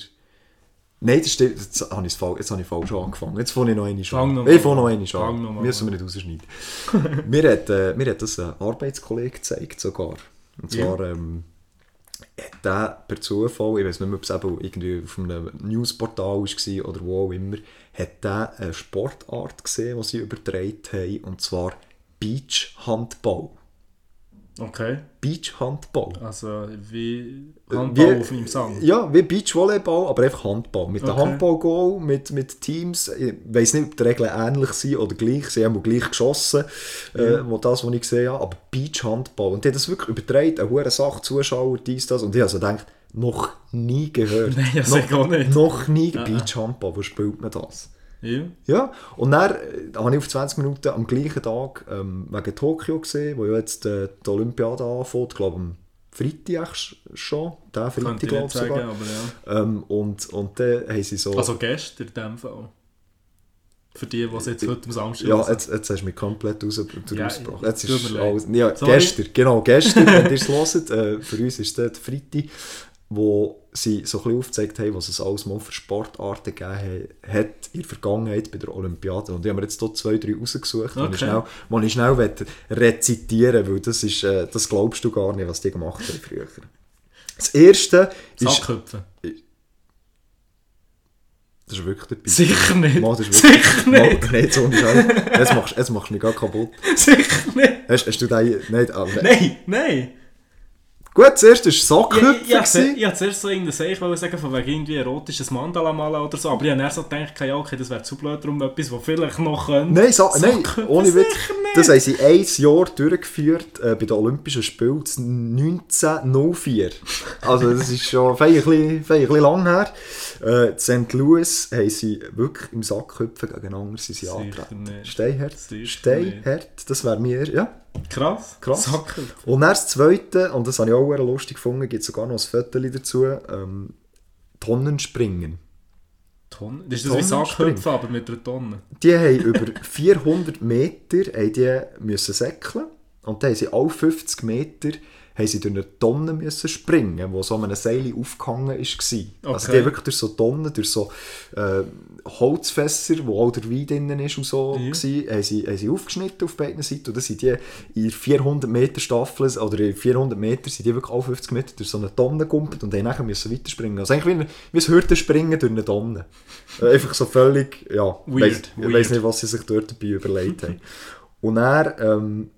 Nein, das stimmt, jetzt habe, ich jetzt habe ich falsch angefangen. Jetzt fange ich noch noch an. Ich fange noch an. mal Müssen wir nicht rausschneiden. mir, hat, äh, mir hat das ein Arbeitskollege gezeigt sogar. Und zwar ähm, hat der per Zufall, ich weiß nicht mehr, ob es eben irgendwie auf einem Newsportal war oder wo auch immer, hat der eine Sportart gesehen, die sie übertragen haben, und zwar Beachhandball. Okay, Beachhandball. also wie Handball Äh, Wie- auf meinem Sang. Ja, wie Beachvolleyball, aber einfach Handball. Mit dem Okay. Handballgoal, mit, mit Teams, ich weiß nicht, ob die Regeln ähnlich sind oder gleich, sie haben gleich geschossen, äh, wo das, was ich gesehen habe, aber Beachhandball. Und die haben das wirklich übertragen, eine hohe Sache, Zuschauer, dies, das, und ich habe so gedacht, noch nie gehört. Nein, ich noch, auch nicht. Noch nie ah. Beachhandball, wo spielt man das? Ja. Ja, und dann äh, habe ich auf 20 Minuten am gleichen Tag ähm, wegen Tokio gesehen, wo ja jetzt äh, die Olympiade anfängt, glaube am Freitag sch- schon, der Freitag glaube ich sagen, sogar. aber ja. Ähm, und, und dann haben sie so... Also gestern in dem Fall. Für die, die es jetzt heute am Samstag ja, jetzt, jetzt hast du mich komplett raus, Ja, rausgebracht. Jetzt ist alles... Ja, Sorry. gestern, genau, gestern, wenn ihr es hört, äh, für uns ist es Freitag, wo sie so ein bisschen aufgezeigt haben, was es alles mal für Sportarten gegeben ha- hat in der Vergangenheit bei der Olympiade. Und ich habe mir jetzt hier zwei, drei rausgesucht, die ich Okay. schnell, die ich schnell rezitieren weil das, ist, äh, das glaubst du gar nicht, was die gemacht haben früher. Das erste ist... Sackhüpfen. Das ist wirklich dabei. Sicher nicht. Das ist wirklich, Sicher nicht. Mal, nicht so nicht. Jetzt machst, jetzt machst du mich gar kaputt. Sicher nicht. Hast, hast du den... Nein, ah, nein. Nein, nein. Gut, zuerst war Ich, Sackhüpfen. ich, ich, ich, ich wollte zuerst so irgendein Seich sagen, von wegen irgendwie erotisches Mandala malen oder so, aber ich habe dann so gedacht, ja, okay, das wäre zu blöd, darum etwas, was vielleicht noch könnte. Nein, Sa nein ohne Witz. Das haben sie ein Jahr durchgeführt äh, bei den Olympischen Spielen 1904. Also das ist schon fein ein bisschen, fein ein bisschen lang her. Äh, St. Louis haben sie wirklich im Sackhüpfen gegeneinander sind sie angetreten. Steinhart, das wäre mir, ja. Krass. Krass. Sackhüpfen. Und dann das Zweite, und das habe ich auch sehr lustig gefunden, gibt es sogar noch ein Foto dazu, ähm, Tonnenspringen. Tonnen? Das ist das wie. Sackhüpfen, aber mit einer Tonne. Die haben über 400 Meter haben die müssen säckeln und dann haben sie alle 50 Meter haben sie durch eine Tonne müssen springen, wo so an einem Seil aufgehangen war. Also die Okay. wirklich durch so Tonnen, durch so äh, Holzfässer, wo auch der Wein drinnen ist und so, Ja. gsi, haben, sie, haben sie aufgeschnitten auf beiden Seiten und dann sind die in 400 Meter Staffel oder in 400 Meter sind die wirklich alle 50 Meter durch so eine Tonne gegumpelt und haben nachher müssen weiterspringen. Also eigentlich wie, ein- wie ein Hürdenspringen durch eine Tonne. Äh, Einfach so völlig, ja, Weird, weiss- ich weiß nicht, was sie sich dort dabei überlegt haben. Und dann, ähm,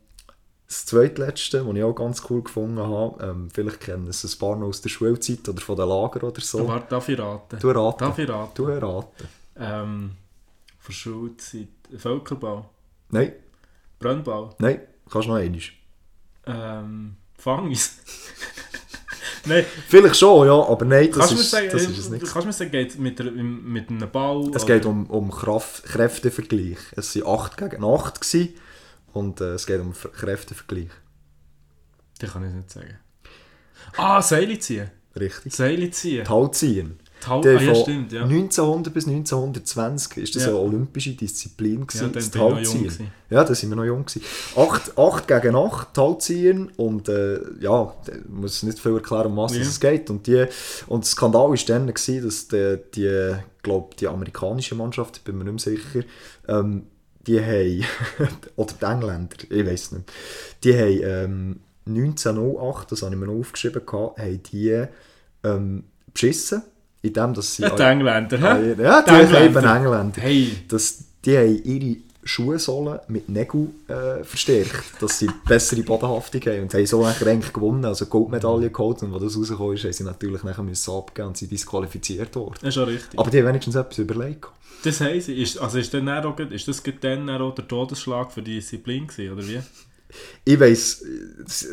das zweitletzte, was ich auch ganz cool gefunden habe, ähm, vielleicht kennen es ein paar noch aus der Schulzeit oder von den Lager oder so. Warte, darf ich raten? Du raten. Darf ich raten? Du raten. Ähm, Verschulzeit. Völkerbau. Nein, Brennbau. nein, kannst noch einmal. Ähm, Fangis. Nein, Vielleicht schon, ja, aber nein, das du ist, sagen, das ist es nicht. kannst du mir sagen, geht mit, mit einem Ball? Es geht um, um Kraft, Kräftevergleich. Es waren 8 gegen 8 gewesen, und äh, es geht um Ver- Kräftevergleich. Den kann ich nicht sagen. Ah, Seile ziehen. Richtig. Seile ziehen. Tal ziehen. Der ah, ja, stimmt, ja. 1900 bis 1920 ist das Ja. eine olympische Disziplin Ja, gewesen, dann das jung. Ja, da sind wir noch jung gewesen. 8, 8 gegen 8 Talziehen und äh, ja, muss nicht viel erklären, um was Ja. es geht. Und, die, und der Skandal war dann, gewesen, dass die, die, glaub, die amerikanische Mannschaft, ich bin mir nicht mehr sicher, ähm, die haben, oder die Engländer, ich weiß nicht, die haben ähm, 1908, das habe ich mir noch aufgeschrieben, gehabt, haben die ähm, beschissen, indem dass sie... Ja, die Engländer, hä? Ja, die Die Engländer. eben Engländer. Hey. Das, die haben ihre Schuhsohlen mit Nägeln äh, verstärkt, dass sie bessere Bodenhaftung haben und haben so eigentlich gewonnen, also Goldmedaille geholt und als das rausgekommen ist, haben sie natürlich nachher müssen abgeben und sind disqualifiziert worden. Das ist schon richtig. Aber die haben wenigstens etwas überlegt. Das heisst, ist, also ist, dann auch, ist das dann auch der Todesschlag für die Disziplin gewesen, oder wie? Ich weiss,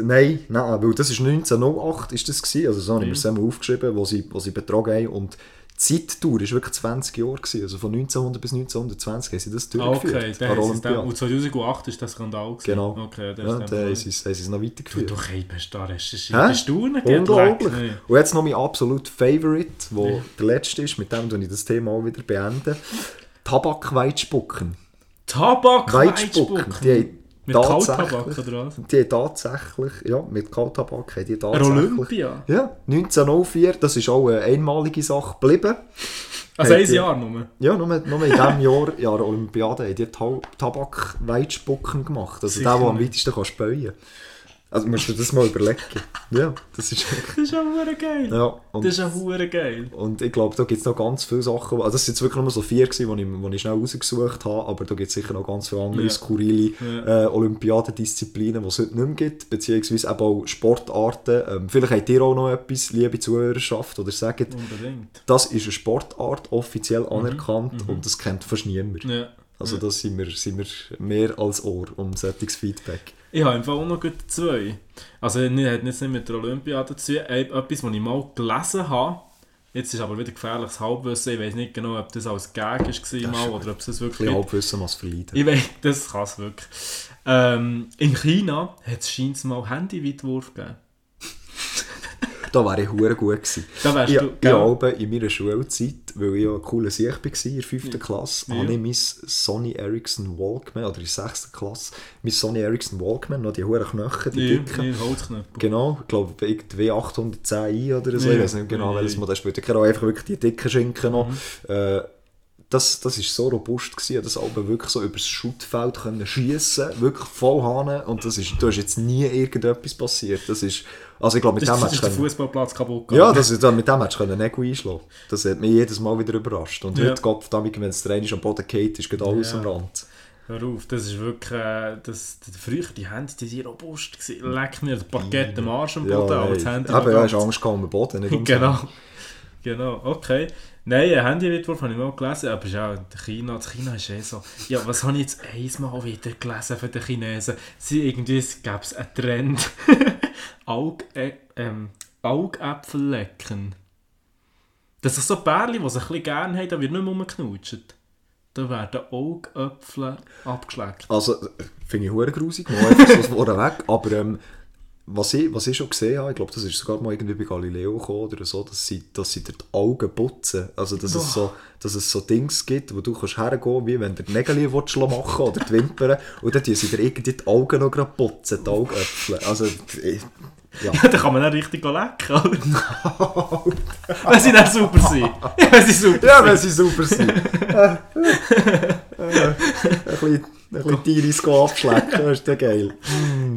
nein, nein, weil das ist 1908 ist das gewesen, also so habe ich mir das einmal aufgeschrieben, wo sie, wo sie betrogen haben und die Zeitdauer war wirklich 20 Jahre, gewesen, also von 1900 bis 1920 haben sie das durchgeführt. okay, dann der dann, und 2008 ist das Skandal gewesen. Genau. Okay, das Ja, ist dann haben sie es noch weitergeführt. Du hey, bist da recherchiert. Unglaublich. Nee. Und jetzt noch mein absolut Favorite, wo der letzte ist, mit dem ich das Thema auch wieder beenden. Tabakweitspucken. Tabak, Weitspucken. Weitspucken. Die haben Mit Kalttabak oder was? Die tatsächlich, ja, mit Kalttabak haben die tatsächlich... Olympia. Ja, 1904, das ist auch eine einmalige Sache geblieben. Also ein Jahr nur. Ja, nur, nur in diesem Jahr, der Olympiade, haben die Ta Tabakweitspucken gemacht. Also Sicher der, der am weitesten kann speuen Also musst du dir das mal überlegen. Ja, das ist... Das ist ja hure geil. Ja, und Das ist ja hure geil. Und ich glaube, da gibt es noch ganz viele Sachen. Also das sind jetzt wirklich nur so vier, die ich, ich schnell rausgesucht habe, aber da gibt es sicher noch ganz viele andere Ja. skurrile Ja. äh, Olympiadendisziplinen, die es heute nicht mehr gibt, beziehungsweise eben auch Sportarten. Ähm, vielleicht habt ihr auch noch etwas, liebe Zuhörerschaft, oder sagt, Unbedingt. das ist eine Sportart, offiziell Mhm. anerkannt und das kennt fast niemand. Ja. Also da sind wir, sind wir mehr als Ohr um solches Feedback. Ich habe einfach auch noch zwei. Also nicht, hat nicht mit der Olympiade zu tun. Etwas, was ich mal gelesen habe. Jetzt ist aber wieder gefährliches Halbwissen. Ich weiß nicht genau, ob das als Gag war mal, ist oder ob es das Ein wirklich bisschen Halbwissen was verleiden. Ich weiß, das kann es wirklich. Ähm, in China hat es scheinbar mal Handyweitwurf gegeben. Da wäre ich hure gut gewesen. Da wärst ich, du, ich habe in meiner Schulzeit, weil ich ja ein cooler Sieg war in der 5. Klasse, Ja. habe ich mein Sony Ericsson Walkman, oder in der 6. Klasse, mein Sony Ericsson Walkman, noch die hohen Knöchel, die Ja, dicken. ja, Holzknöpfe. Genau, ich glaube, irgendwie 810i oder so, Ja. ich weiß nicht genau, Ja, welches ja. Modell spielt. Ich kenne einfach wirklich die dicken Schinken noch. Mhm. Äh, das, das ist so robust gewesen, dass Alben wirklich so übers Schuttfeld können wirklich voll hanen und das ist, da ist jetzt nie irgendetwas passiert. Das ist, also ich glaube, mit Das, dem hättest du Fußballplatz kaputt ja, das ist, mit dem hättest du können Nägel einschlagen Das hat mich jedes Mal wieder überrascht. Und Ja. heute, Gott verdammt, wenn es eine am Boden geht, ist gerade alles Ja. am Rand. Hör auf, das ist wirklich. Äh, das, früher die Hände, die sind robust. Leck mir, das Parkett am Arsch am Ja, Boden, aber das. Handy Eben, ja, hast Angst gehabt den Boden, nicht um Genau. Genau, okay. Nein, ein Handywettwurf habe ich mal gelesen, aber ist auch China. In China ist eh so. Ja, was habe ich jetzt einmal wieder gelesen von den Chinesen? Sie irgendwie, es gäbe einen Trend. Äh, ähm, Augäpfel lecken. Das ist so Bärli, die sie gerne haben, da wird nicht mehr rumgeknutscht. Da werden Augäpfel abgeschleckt. Also, äh, finde ich hure grusig, mal einfach so vorne weg. Aber ähm, was, ich, was ich schon gesehen habe, ich glaube, das ist sogar mal irgendwie bei Galileo gekommen oder so, dass sie, dass sie dir die Augen putzen. Also, dass es, so, dass es so Dings gibt, wo du kannst hergehen wie wenn du die Nägel machen willst oder die Wimpern und dann tun sie dir irgendwie die Augen noch gerade putzen, die Augäpfel. Also, ich, ja. da kann man dann richtig lecken, oder? wenn sie dann super sind. Ja, wenn sie super Ja, wenn sie super sind. Ein bisschen, Tiris abschlecken, das ist ja geil.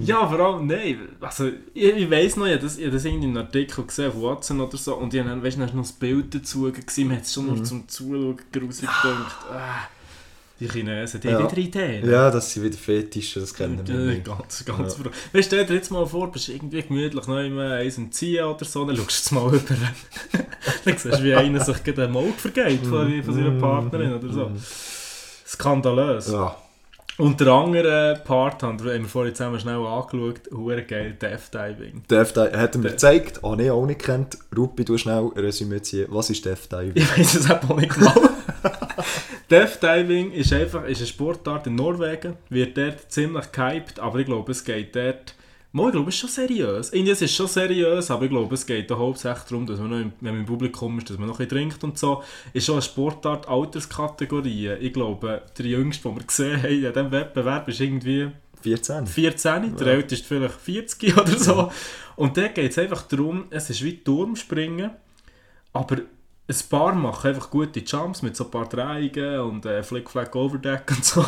Ja, vor allem, nein. Also, ich, ich weiss noch, ich habe das, ich habe das irgendwie in einem Artikel gesehen auf Watson oder so und ich habe dann, weißt du, dann noch das Bild dazu gewesen, man hat es schon Mhm. noch zum Zuschauen grusig gedacht. Ah, die Chinesen, die Ja. haben wieder Ideen. Ja, das sind wieder Fetische, das kennen wir Ja, nicht. ganz, ganz froh. Weißt du, stell dir jetzt mal vor, bist irgendwie gemütlich noch immer eins am Ziehen oder so, dann schaust du jetzt mal über. dann siehst du, wie einer sich gerade einen Auge vergeht von, von seiner Partnerin oder so. Skandalös. Ja. Und der andere Part haben wir vorhin zusammen schnell angeschaut, hure geil, Death Diving. Death Diving hat er mir gezeigt, habe ich auch nicht kennt. Rupi, du schnell Resümee ziehen. Was ist Death Diving? Ich weiß es auch nicht mal. Death Diving ist einfach ist eine Sportart in Norwegen, wird dort ziemlich gehypt, aber ich glaube, es geht dort. Mal, ich glaube, es ist schon seriös. Es ist schon seriös, aber ich glaube, es geht hauptsächlich darum, dass man noch im, wenn man im Publikum ist, dass man noch ein bisschen trinkt und so. Ist schon eine Sportart Alterskategorie. Ich glaube, der jüngste, den wir gesehen haben in diesem Wettbewerb, ist irgendwie 14. 14, der älteste vielleicht 40 oder so. Und da geht es einfach darum, es ist wie Turmspringen, aber ein paar machen einfach gute Jumps mit so ein paar Drehungen und äh, Flick-Flack-Overdeck und so.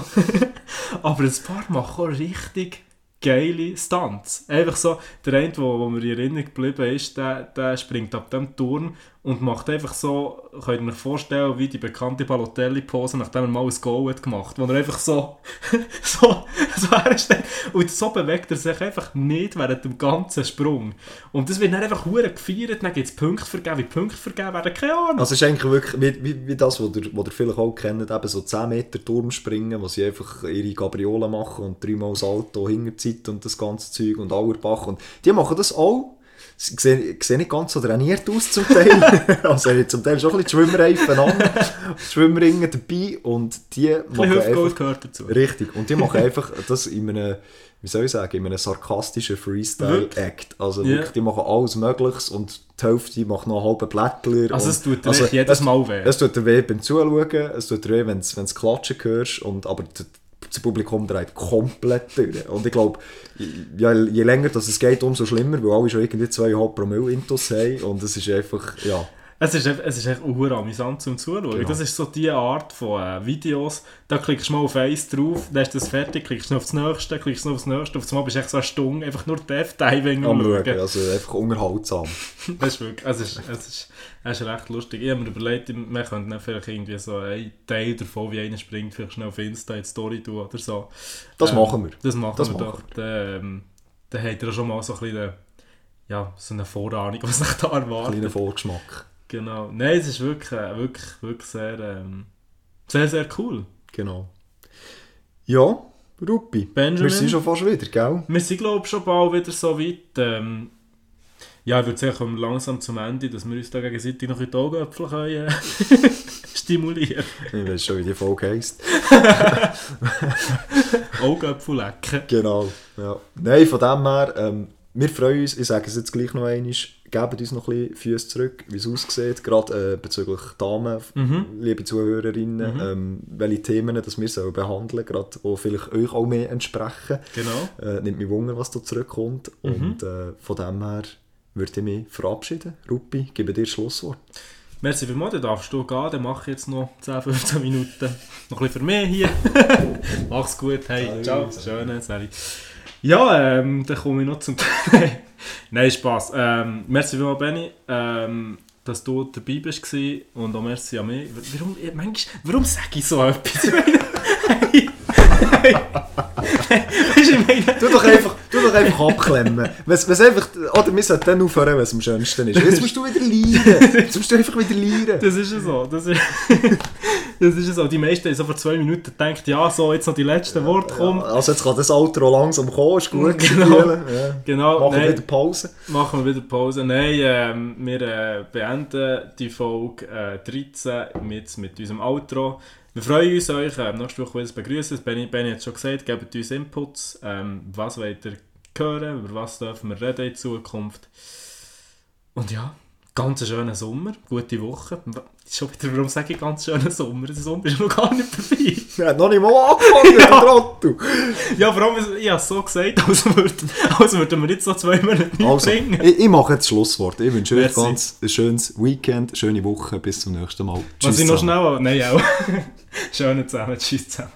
aber ein paar machen auch richtig geile Stunts. Einfach so, der eine, der mir in Erinnerung geblieben ist, der, der springt ab dem Turm und macht einfach so, könnt ihr euch vorstellen, wie die bekannte Balotelli-Pose, nachdem er mal ein Goal hat gemacht, wo er einfach so, so, so hersteht. Und so bewegt er sich einfach nicht während dem ganzen Sprung. Und das wird dann einfach hure gefeiert, dann gibt es Punkte vergeben, wie Punkte vergeben werden, keine Ahnung. Also es ist eigentlich wirklich wie, wie, wie das, was ihr, was ihr vielleicht auch kennt, eben so 10 Meter Turmspringen, wo sie einfach ihre Gabriolen machen und dreimal Salto, Hinterzeit und das ganze Zeug und Auerbach. Und die machen das auch. Sie sehen, sehen nicht ganz so trainiert aus zum Teil. also haben zum Teil schon ein bisschen Schwimmreifen an, die Schwimmringe dabei und die machen einfach... gehört dazu. Richtig. Und die machen einfach das in einem, wie soll ich sagen, in einem sarkastischen Freestyle-Act. Also Ja. wirklich, die machen alles Mögliches und die Hälfte macht noch einen halben Blättler. Also es tut dir echt jedes es- Mal weh. Es tut dir weh beim Zuschauen, es tut dir weh, wenn du Klatschen hörst, und, aber das Publikum dreht komplett durch. Und ich glaube, ja, je länger das es geht, umso schlimmer, weil alle schon irgendwie 2,5 Promille Intus haben und es ist einfach, ja... Es ist, es ist echt amüsant zum Zuschauen. Genau. Das ist so die Art von äh, Videos, da klickst du mal auf eins drauf, dann ist das fertig, klickst du noch auf das nächste, klickst du noch auf das nächste, auf einmal bist du echt so eine Stunde einfach nur Death Diving Am am Schauen, Schauen. also einfach unterhaltsam. Das ist wirklich, es ist, es ist, es ist recht lustig. Ich habe mir überlegt, wir könnten dann vielleicht irgendwie so einen Teil davon, wie einer springt, vielleicht schnell auf Insta in die Story tun oder so. Das Ähm, machen wir. Das machen Das wir machen doch. Dann, ähm, dann habt ihr schon mal so ein bisschen, ja, so eine Vorahnung, was euch da erwartet. Kleiner Vorgeschmack. Genau. Nein, es ist wirklich, äh, wirklich, wirklich sehr, ähm, sehr, sehr cool. Genau. Ja, Ruppi. Benjamin? Wir sind schon fast wieder, gell? Wir sind, glaube ich, schon bald wieder so weit. Ähm, ja, ich würde sagen, kommen langsam zum Ende, dass wir uns da gegenseitig noch in die Augäpfel können, äh, stimulieren Ich weiß schon, wie die Folge heisst. Augäpfel lecken. Genau. Ja. Nein, von dem her, ähm, wir freuen uns, ich sage es jetzt gleich noch einmal, gebt uns noch ein bisschen Füße zurück, wie es aussieht, gerade äh, bezüglich Damen, Mhm. liebe Zuhörerinnen, ähm, welche Themen dass wir sollen behandeln gerade die vielleicht euch auch mehr entsprechen. Genau. Äh, nimmt mich Wunder, was da zurückkommt. Mhm. Und äh, von dem her würde ich mich verabschieden. Ruppi, gebe dir das Schlusswort. Merci vielmals, dann darfst du gehen, dann mache ich jetzt noch 10, 15 Minuten. Noch ein bisschen für mich hier. Mach's gut, hey, ciao, schöne, Sally. Ja, ähm, dann komme ich noch zum... Nein, Spass. Ähm, merci vielmals, Benni, ähm, dass du dabei bist und auch merci an mich. Warum, eh, manchmal, warum sage ich so etwas? Hey, Tu doch einfach, tu doch einfach abklemmen. Wenn's, wenn's einfach, oder wir sollten dann aufhören, es am schönsten ist. Jetzt musst du wieder leiden. Jetzt musst du einfach wieder leiden. Das ist ja so. Das ist, das ist so. Die meisten haben so vor zwei Minuten gedacht, ja, so, jetzt noch die letzten Worte kommen. Also jetzt kann das Outro langsam kommen, ist gut. Genau. Ja. Genau, Machen wir nein, wieder Pause. machen wir wieder Pause. Nein, ähm, wir äh, beenden die Folge äh, 13 mit, mit unserem Outro. Wir freuen uns, euch ähm, nächste Woche wieder zu begrüßen. Benny, Benny hat schon gesagt, gebt uns Inputs. Ähm, was wollt ihr hören? Über was dürfen wir reden in Zukunft? Und ja, ganz schönen Sommer, gute Woche. Schon wieder, warum sage ich ganz schönen Sommer? Der Sommer ist noch gar nicht vorbei. Wir haben noch nicht mal angefangen, Ja. der Trottel. Ja, vor allem, ich habe es so gesagt, als würden, als würden wir jetzt noch zwei Monate Also, bringen. ich, ich mache jetzt das Schlusswort. Ich wünsche euch ganz ein schönes Weekend, eine schöne Woche. Bis zum nächsten Mal. Was ich noch schnell... Nein, auch. Schönen zusammen. Tschüss zusammen.